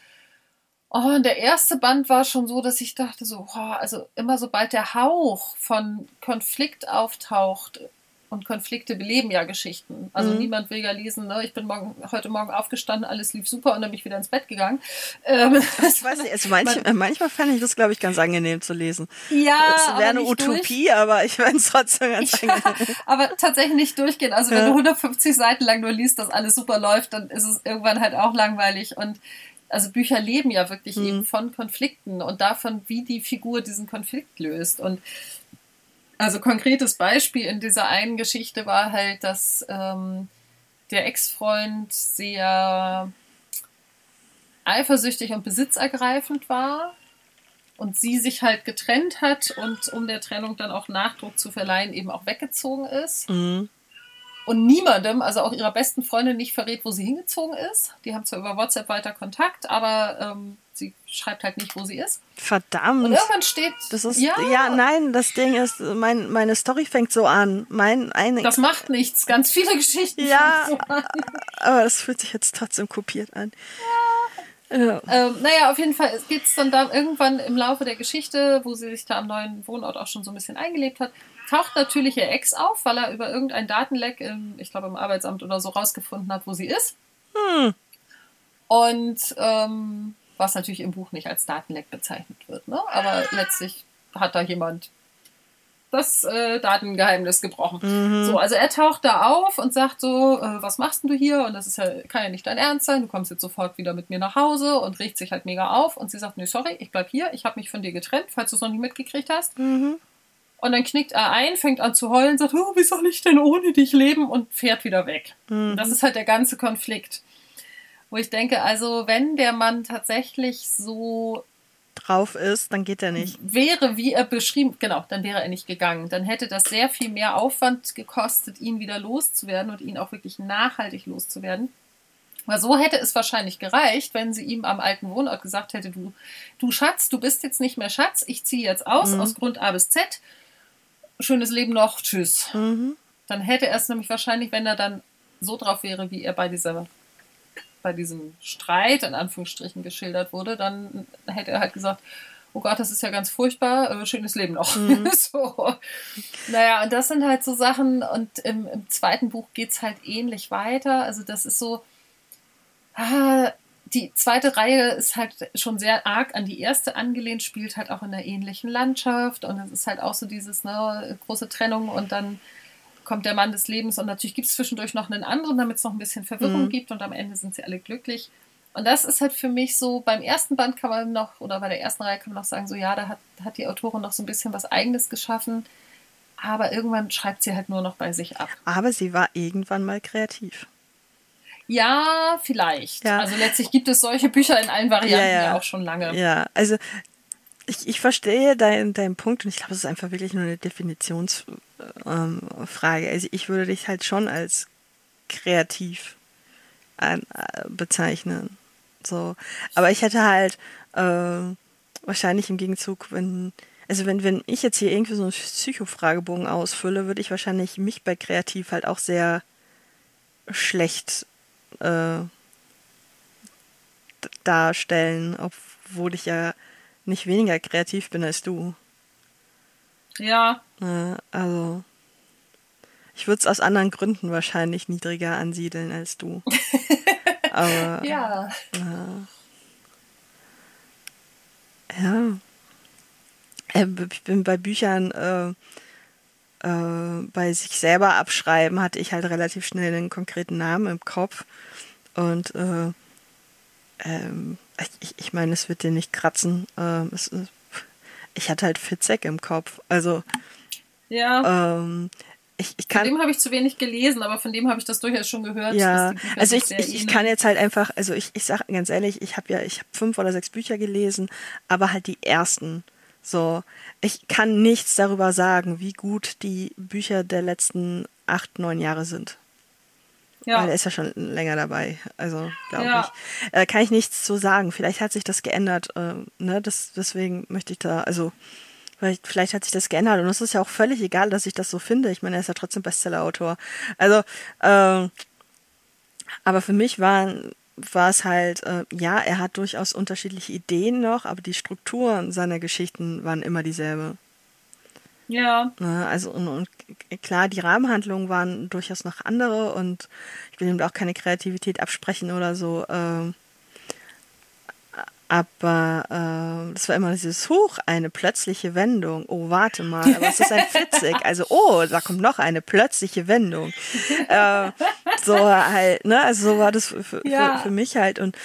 Oh, und der erste Band war schon so, dass ich dachte so, oh, also immer sobald der Hauch von Konflikt auftaucht und Konflikte beleben ja Geschichten. Also mhm. niemand will ja lesen, ne? ich bin morgen, heute Morgen aufgestanden, alles lief super und dann bin ich wieder ins Bett gegangen. Ähm, [laughs] ich weiß nicht, also manch, manchmal fand ich das, glaube ich, ganz angenehm zu lesen. Ja, das wäre eine Utopie, durch. aber ich fände es trotzdem ganz ja, angenehm. Aber tatsächlich nicht durchgehen. Also wenn ja. du 150 Seiten lang nur liest, dass alles super läuft, dann ist es irgendwann halt auch langweilig und also Bücher leben ja wirklich mhm. eben von Konflikten und davon, wie die Figur diesen Konflikt löst. Und also konkretes Beispiel in dieser einen Geschichte war halt, dass ähm, der Ex-Freund sehr eifersüchtig und besitzergreifend war und sie sich halt getrennt hat und um der Trennung dann auch Nachdruck zu verleihen, eben auch weggezogen ist. Mhm und niemandem, also auch ihrer besten Freundin, nicht verrät, wo sie hingezogen ist. Die haben zwar über WhatsApp weiter Kontakt, aber ähm, sie schreibt halt nicht, wo sie ist. Verdammt. Und irgendwann steht. Das ist, ja, ja nein, das Ding ist, mein, meine Story fängt so an. Mein, eine, das macht nichts. Ganz viele Geschichten. Ja, so [laughs] aber das fühlt sich jetzt trotzdem kopiert an. Ja. Ja. Ähm, naja, auf jeden Fall geht es dann da irgendwann im Laufe der Geschichte, wo sie sich da am neuen Wohnort auch schon so ein bisschen eingelebt hat, taucht natürlich ihr Ex auf, weil er über irgendein Datenleck, im, ich glaube im Arbeitsamt oder so, rausgefunden hat, wo sie ist. Hm. Und ähm, was natürlich im Buch nicht als Datenleck bezeichnet wird. Ne? Aber letztlich hat da jemand das äh, Datengeheimnis gebrochen. Mhm. So, also er taucht da auf und sagt so, äh, was machst du hier? Und das ist ja, kann ja nicht dein Ernst sein, du kommst jetzt sofort wieder mit mir nach Hause und regt sich halt mega auf. Und sie sagt, nee, sorry, ich bleib hier, ich habe mich von dir getrennt, falls du es noch nicht mitgekriegt hast. Mhm. Und dann knickt er ein, fängt an zu heulen, sagt, oh, wie soll ich denn ohne dich leben? Und fährt wieder weg. Mhm. Das ist halt der ganze Konflikt. Wo ich denke, also wenn der Mann tatsächlich so drauf ist, dann geht er nicht. Wäre, wie er beschrieben, genau, dann wäre er nicht gegangen. Dann hätte das sehr viel mehr Aufwand gekostet, ihn wieder loszuwerden und ihn auch wirklich nachhaltig loszuwerden. Weil so hätte es wahrscheinlich gereicht, wenn sie ihm am alten Wohnort gesagt hätte, du, du Schatz, du bist jetzt nicht mehr Schatz, ich ziehe jetzt aus, mhm. aus Grund A bis Z schönes Leben noch, tschüss. Mhm. Dann hätte er es nämlich wahrscheinlich, wenn er dann so drauf wäre, wie er bei dieser bei diesem Streit in Anführungsstrichen geschildert wurde, dann hätte er halt gesagt, oh Gott, das ist ja ganz furchtbar, äh, schönes Leben noch. Mhm. [laughs] so. Naja, und das sind halt so Sachen, und im, im zweiten Buch geht es halt ähnlich weiter. Also das ist so, ah, die zweite Reihe ist halt schon sehr arg an die erste angelehnt, spielt halt auch in einer ähnlichen Landschaft und es ist halt auch so dieses ne, große Trennung und dann kommt der Mann des Lebens und natürlich gibt es zwischendurch noch einen anderen, damit es noch ein bisschen Verwirrung mhm. gibt und am Ende sind sie alle glücklich. Und das ist halt für mich so, beim ersten Band kann man noch, oder bei der ersten Reihe kann man noch sagen, so ja, da hat, hat die Autorin noch so ein bisschen was Eigenes geschaffen, aber irgendwann schreibt sie halt nur noch bei sich ab. Aber sie war irgendwann mal kreativ. Ja, vielleicht. Ja. Also letztlich gibt es solche Bücher in allen Varianten ja, ja. ja auch schon lange. Ja, also ich, ich verstehe deinen dein Punkt und ich glaube, es ist einfach wirklich nur eine Definitionsfrage. Ähm, also ich würde dich halt schon als kreativ an, äh, bezeichnen. So. Aber ich hätte halt äh, wahrscheinlich im Gegenzug, wenn also wenn, wenn ich jetzt hier irgendwie so einen Psychofragebogen ausfülle, würde ich wahrscheinlich mich bei Kreativ halt auch sehr schlecht äh, darstellen, obwohl ich ja nicht weniger kreativ bin als du. Ja. Äh, also ich würde es aus anderen Gründen wahrscheinlich niedriger ansiedeln als du. [laughs] Aber Ja. ja. Äh, Ich bin bei Büchern äh, äh, bei sich selber abschreiben, hatte ich halt relativ schnell einen konkreten Namen im Kopf. Und äh, ähm, ich, ich meine, es wird dir nicht kratzen. Ähm, es, ich hatte halt Fitzek im Kopf. Also Ja. ähm, ich, ich Von kann. dem habe ich zu wenig gelesen, aber von dem habe ich das durchaus schon gehört. Ja, also ich, ich, ich kann jetzt halt einfach, also ich, ich sag ganz ehrlich, ich habe ja, ich habe fünf oder sechs Bücher gelesen, aber halt die ersten. So, ich kann nichts darüber sagen, wie gut die Bücher der letzten acht, neun Jahre sind. Weil er Ja. ist ja schon länger dabei, also glaube Ja. ich. Äh, kann ich nichts zu sagen. Vielleicht hat sich das geändert. Äh, ne? das, deswegen möchte ich da, also vielleicht, vielleicht hat sich das geändert und es ist ja auch völlig egal, dass ich das so finde. Ich meine, er ist ja trotzdem Bestseller-Autor. Also, ähm, aber für mich war, war es halt, äh, ja, er hat durchaus unterschiedliche Ideen noch, aber die Strukturen seiner Geschichten waren immer dieselbe. Ja. Ne? Also und, und klar, die Rahmenhandlungen waren durchaus noch andere und ich will ihm auch keine Kreativität absprechen oder so. Ähm, aber äh, das war immer dieses Huch, eine plötzliche Wendung. Oh, warte mal, aber es ist ein [laughs] Fitzig. Also, oh, da kommt noch eine plötzliche Wendung. äh, so halt, ne? Also so war das für, für, Ja. für mich halt. Und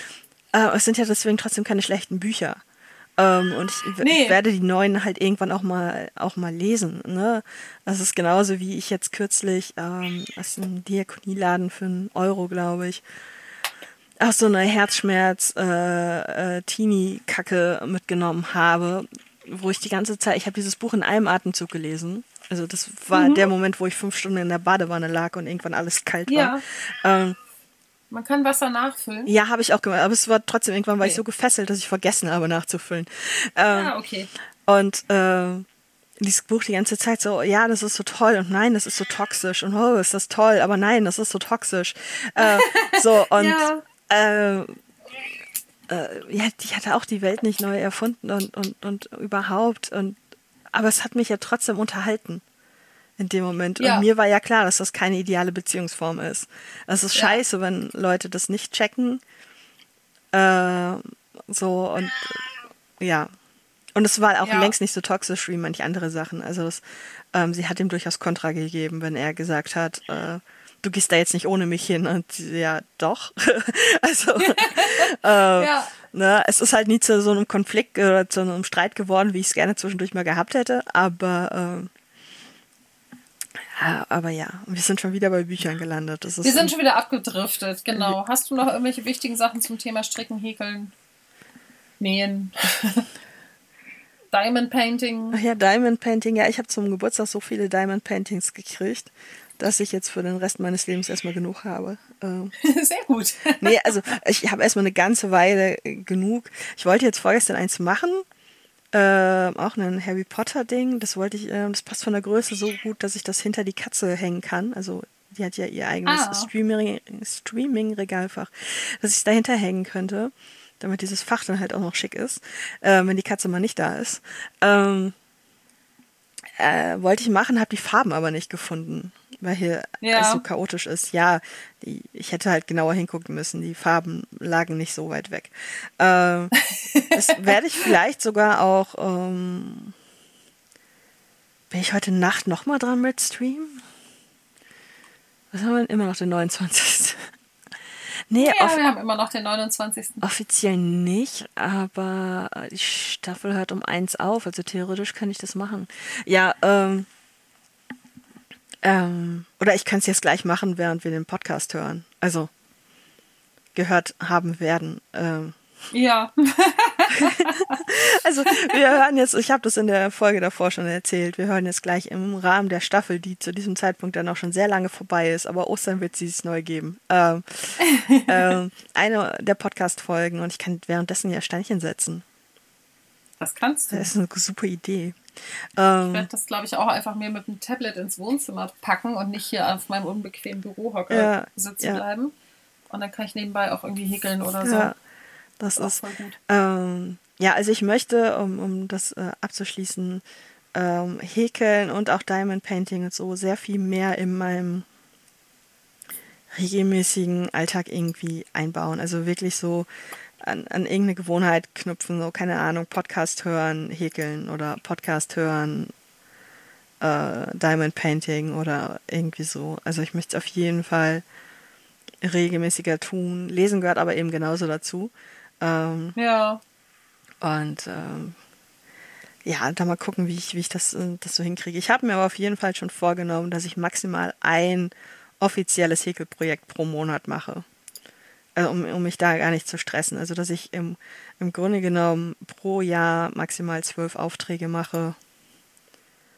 äh, es sind ja deswegen trotzdem keine schlechten Bücher. Ähm, und ich, Nee. werde die neuen halt irgendwann auch mal auch mal lesen. Ne? Das ist genauso wie ich jetzt kürzlich ähm, aus einem Diakonieladen für einen Euro, glaube ich, auch so eine Herzschmerz äh, äh, Teenie-Kacke mitgenommen habe, wo ich die ganze Zeit, ich habe dieses Buch in einem Atemzug gelesen. Also das war der Moment, wo ich fünf Stunden in der Badewanne lag und irgendwann alles kalt war. Ja. Ähm, Man kann Wasser nachfüllen. ja, habe ich auch gemacht, aber es war trotzdem irgendwann war ich so gefesselt, dass ich vergessen habe nachzufüllen. Ähm, Ah, okay. und äh, dieses Buch die ganze Zeit so, ja, das ist so toll und nein, das ist so toxisch und oh, ist das toll, aber nein, das ist so toxisch. Äh, [laughs] so und Ja. äh, äh, ja, die hatte auch die Welt nicht neu erfunden und, und, und überhaupt und aber es hat mich ja trotzdem unterhalten in dem Moment. Ja. Und mir war ja klar, dass das keine ideale Beziehungsform ist. Es ist Ja. scheiße, wenn Leute das nicht checken. Äh, so und äh, ja. Und es war auch Ja. längst nicht so toxisch wie manche andere Sachen. Also es, ähm, sie hat ihm durchaus Kontra gegeben, wenn er gesagt hat, äh, du gehst da jetzt nicht ohne mich hin. Und sie, ja, doch. [laughs] also [laughs] Ja. Ne, es ist halt nie zu so einem Konflikt oder zu einem Streit geworden, wie ich es gerne zwischendurch mal gehabt hätte, aber ähm, aber ja, wir sind schon wieder bei Büchern gelandet. Wir sind schon wieder abgedriftet, genau. Hast du noch irgendwelche wichtigen Sachen zum Thema Stricken, Häkeln, Nähen? [laughs] Diamond Painting? Ach ja, Diamond Painting. Ja, ich habe zum Geburtstag so viele Diamond Paintings gekriegt, dass ich jetzt für den Rest meines Lebens erstmal genug habe. Ähm, [laughs] Sehr gut. nee, also ich habe erstmal eine ganze Weile äh, genug. Ich wollte jetzt vorgestern eins machen. Ähm, auch ein Harry Potter Ding. Das wollte ich, ähm, das passt von der Größe so gut, dass ich das hinter die Katze hängen kann. Also die hat ja ihr eigenes Ah. Streaming, Streaming-Regalfach, dass ich es dahinter hängen könnte, damit dieses Fach dann halt auch noch schick ist, ähm, wenn die Katze mal nicht da ist. Ähm, äh, wollte ich machen, habe die Farben aber nicht gefunden, weil hier Ja. es so chaotisch ist. Ja, die, ich hätte halt genauer hingucken müssen. Die Farben lagen nicht so weit weg. Ähm, [laughs] das werde ich vielleicht sogar auch. Ähm, bin ich heute Nacht noch mal dran mit Stream? Was haben wir denn immer noch den 29. [laughs] nee, Ja, wir haben immer noch den 29. offiziell nicht, aber die Staffel hört um eins auf, also theoretisch kann ich das machen. Ja, ähm, ähm, oder ich kann es jetzt gleich machen, während wir den Podcast hören. Also gehört haben werden. Ähm, Ja. [laughs] also wir hören jetzt, ich habe das in der Folge davor schon erzählt, wir hören jetzt gleich im Rahmen der Staffel, die zu diesem Zeitpunkt dann auch schon sehr lange vorbei ist, aber Ostern wird sie es neu geben. Ähm, [laughs] ähm, eine der Podcast-Folgen und ich kann währenddessen ja Steinchen setzen. Das kannst du. Das ist eine super Idee. Ich werde das, glaube ich, auch einfach mir mit dem Tablet ins Wohnzimmer packen und nicht hier auf meinem unbequemen Bürohocker Ja, sitzen ja. bleiben. Und dann kann ich nebenbei auch irgendwie häkeln oder so. Ja, das Auch ist. voll gut. Ähm, ja, also ich möchte, um, um das äh, abzuschließen, ähm, Häkeln und auch Diamond Painting und so sehr viel mehr in meinem regelmäßigen Alltag irgendwie einbauen. Also wirklich so an, an irgendeine Gewohnheit knüpfen, so keine Ahnung, Podcast hören, häkeln oder Podcast hören, äh, Diamond Painting oder irgendwie so. Also ich möchte es auf jeden Fall regelmäßiger tun. Lesen gehört aber eben genauso dazu. Ähm, Ja. und ähm, ja, da mal gucken, wie ich, wie ich das, äh, das so hinkriege. Ich habe mir aber auf jeden Fall schon vorgenommen, dass ich maximal ein offizielles Häkelprojekt pro Monat mache. Also um, um mich da gar nicht zu stressen. Also dass ich im, im Grunde genommen pro Jahr maximal zwölf Aufträge mache.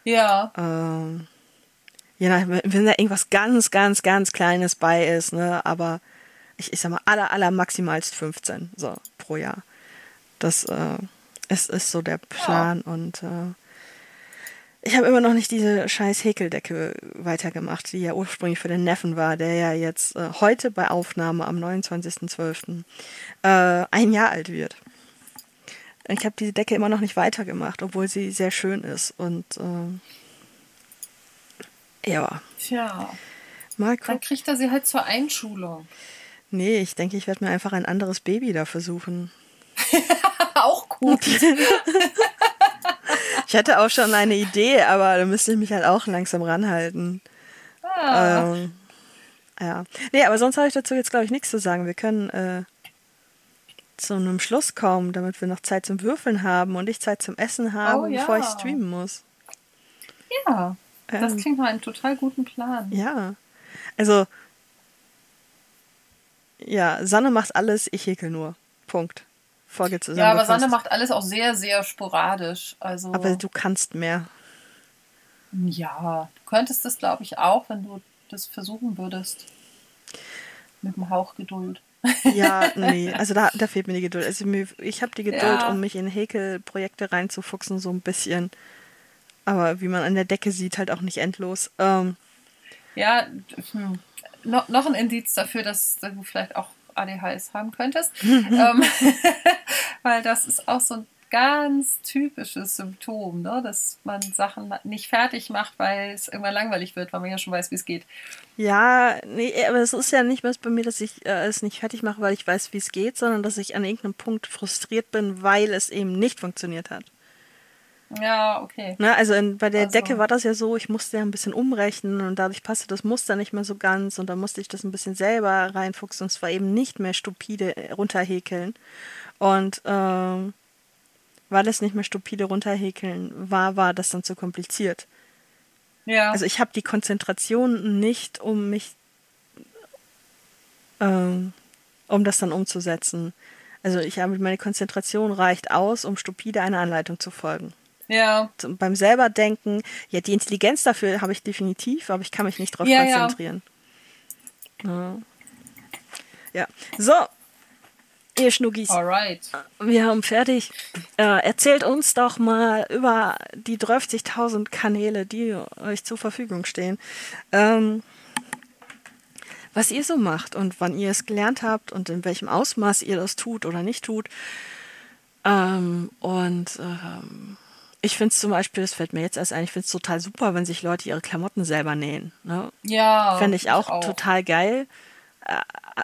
Ja. Ähm, je nach, wenn da irgendwas ganz, ganz, ganz Kleines bei ist, ne, aber ich, ich sag mal, aller, aller maximalst 15, so, pro Jahr. Das äh, ist, ist so der Plan und äh, ich habe immer noch nicht diese scheiß Häkeldecke weitergemacht, die ja ursprünglich für den Neffen war, der ja jetzt äh, heute bei Aufnahme am 29.12. Äh, ein Jahr alt wird. Ich habe diese Decke immer noch nicht weitergemacht, obwohl sie sehr schön ist. Und ähm, ja, Tja. mal Dann gucken. kriegt er sie halt zur Einschulung. Nee, ich denke, ich werde mir einfach ein anderes Baby dafür suchen. [laughs] auch gut. [laughs] Ich hatte auch schon eine Idee, aber da müsste ich mich halt auch langsam ranhalten. Ah. Ähm, ja. Nee, aber sonst habe ich dazu jetzt, glaube ich, nichts zu sagen. Wir können äh, zu einem Schluss kommen, damit wir noch Zeit zum Würfeln haben und ich Zeit zum Essen habe, Oh, ja. bevor ich streamen muss. ja. Das Ähm, klingt nach einem total guten Plan. Ja. Also, ja, Sanne macht alles, ich häkel nur. Punkt. Folge Ja, aber. Sanne macht alles auch sehr, sehr sporadisch. Also, Aber du kannst mehr. ja, du könntest das, glaube ich, auch, wenn du das versuchen würdest. Mit einem Hauch Geduld. Ja, [laughs] nee, also da, da fehlt mir die Geduld. Also ich habe die Geduld, Ja. um mich in Häkelprojekte reinzufuchsen, so ein bisschen. Aber wie man an der Decke sieht, halt auch nicht endlos. Ähm, Ja, hm. no, noch ein Indiz dafür, dass du vielleicht auch ADHS haben könntest. [laughs] ähm, [laughs] weil das ist auch so ein ganz typisches Symptom, ne? dass man Sachen nicht fertig macht, weil es irgendwann langweilig wird, weil man ja schon weiß, wie es geht. ja, nee, aber es ist ja nicht mehr bei mir, dass ich äh, es nicht fertig mache, weil ich weiß, wie es geht, sondern dass ich an irgendeinem Punkt frustriert bin, weil es eben nicht funktioniert hat. Ja, okay. Ne, also in, bei der Also- Decke war das ja so, ich musste ja ein bisschen umrechnen und dadurch passte das Muster nicht mehr so ganz und dann musste ich das ein bisschen selber reinfuchsen und zwar eben nicht mehr stupide runterhäkeln. Und ähm, weil es nicht mehr stupide runterhäkeln war, war das dann zu kompliziert. Ja. Also ich habe die Konzentration nicht, um mich, ähm, um das dann umzusetzen. Also ich habe meine Konzentration reicht aus, um stupide einer Anleitung zu folgen ja. zum- beim selber denken, ja, die Intelligenz dafür habe ich definitiv, aber ich kann mich nicht darauf ja. konzentrieren. Ja. ja. So, ihr Schnuggis, Alright. wir haben fertig. Äh, erzählt uns doch mal über die 30.000 Kanäle, die euch zur Verfügung stehen. Ähm, was ihr so macht und wann ihr es gelernt habt und in welchem Ausmaß ihr das tut oder nicht tut. Ähm, und ähm, ich finde es zum Beispiel, das fällt mir jetzt erst ein, ich finde es total super, wenn sich Leute ihre Klamotten selber nähen. Ne? Ja. Fände ich auch, total geil,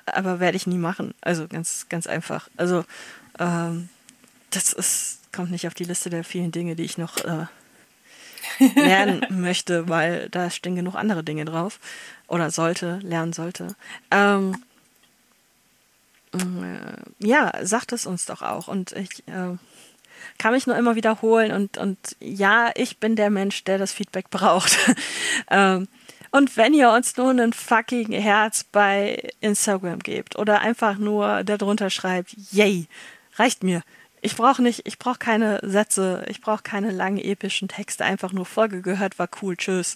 aber werde ich nie machen. Also ganz, ganz einfach. Also ähm, das ist, kommt nicht auf die Liste der vielen Dinge, die ich noch äh, [laughs] lernen möchte, weil da stehen genug andere Dinge drauf. Oder sollte, lernen sollte. Ähm, äh, ja, sagt es uns doch auch. Und ich äh, kann mich nur immer wiederholen. Und, und ja, ich bin der Mensch, der das Feedback braucht. [laughs] ähm, und wenn ihr uns nur ein fucking Herz bei Instagram gebt oder einfach nur darunter schreibt, yay, reicht mir. Ich brauche nicht, ich brauche keine Sätze, ich brauche keine langen epischen Texte, einfach nur Folge gehört, war cool, tschüss.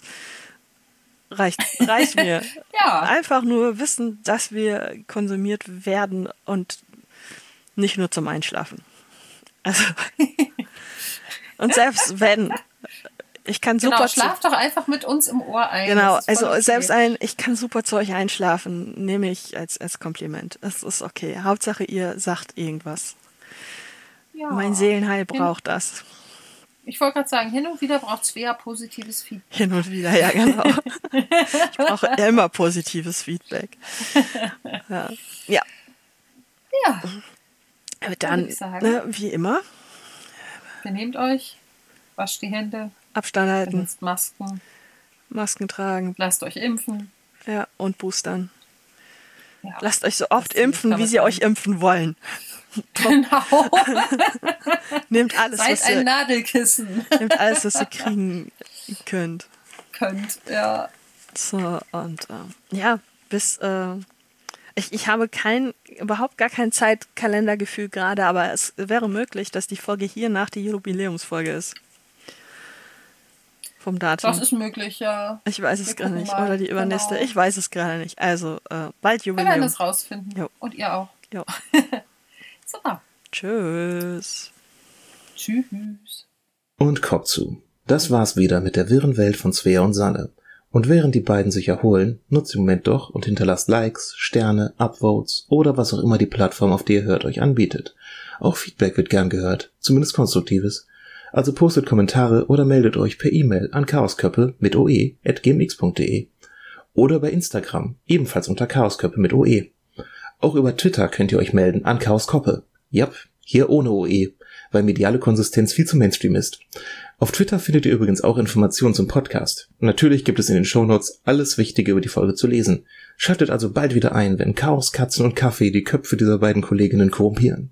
Reicht, reicht mir. [laughs] Ja. Einfach nur wissen, dass wir konsumiert werden und nicht nur zum Einschlafen. Also, [laughs] Und selbst wenn, ich kann super. Genau, schlaf doch einfach mit uns im Ohr ein. Genau, also okay. selbst ein, ich kann super zu euch einschlafen, nehme ich als, als Kompliment. Das ist okay. Hauptsache ihr sagt irgendwas. Ja. Mein Seelenheil braucht hin, das. Ich wollte gerade sagen, hin und wieder braucht Svea positives Feedback. Hin und wieder, ja, genau. [laughs] ich brauche immer positives Feedback. [laughs] Ja. Ja. ja. Aber dann, ne, wie immer. Benehmt euch, wascht die Hände. Abstand halten. Benutzt Masken. Masken tragen. Lasst euch impfen. Ja, und boostern. Ja, Lasst euch so oft impfen, wie sie euch impfen wollen. [laughs] [laughs] Genau. [laughs] nehmt alles, Seid was ein ihr, Nadelkissen. nehmt alles, was ihr kriegen könnt. Könnt, ja. So, und äh, ja, bis äh, ich, ich habe kein, überhaupt gar kein Zeitkalendergefühl gerade, aber es wäre möglich, dass die Folge hier nach die Jubiläumsfolge ist. Vom Datum. Das ist möglich, ja. Ich weiß es gerade nicht. Mal. Oder die übernächste. Genau. Ich weiß es gerade nicht. Also, äh, bald Jubiläum. Wir werden es rausfinden. Jo. Und ihr auch. Jo. [laughs] Super. Tschüss. Tschüss. Und Kopf zu. Das war's wieder mit der wirren Welt von Svea und Sanne. Und während die beiden sich erholen, nutzt den Moment doch und hinterlasst Likes, Sterne, Upvotes oder was auch immer die Plattform, auf die ihr hört, euch anbietet. Auch Feedback wird gern gehört, zumindest konstruktives. Also postet Kommentare oder meldet euch per E-Mail an chaosköppe mit oe.gmx.de oder bei Instagram, ebenfalls unter chaosköppe mit oe. Auch über Twitter könnt ihr euch melden an Chaoskoppe. Jap, hier ohne OE, weil mediale Konsistenz viel zu Mainstream ist. Auf Twitter findet ihr übrigens auch Informationen zum Podcast. natürlich gibt es in den Shownotes alles Wichtige über die Folge zu lesen. Schaltet also bald wieder ein, wenn Chaos, Katzen und Kaffee die Köpfe dieser beiden Kolleginnen korrumpieren.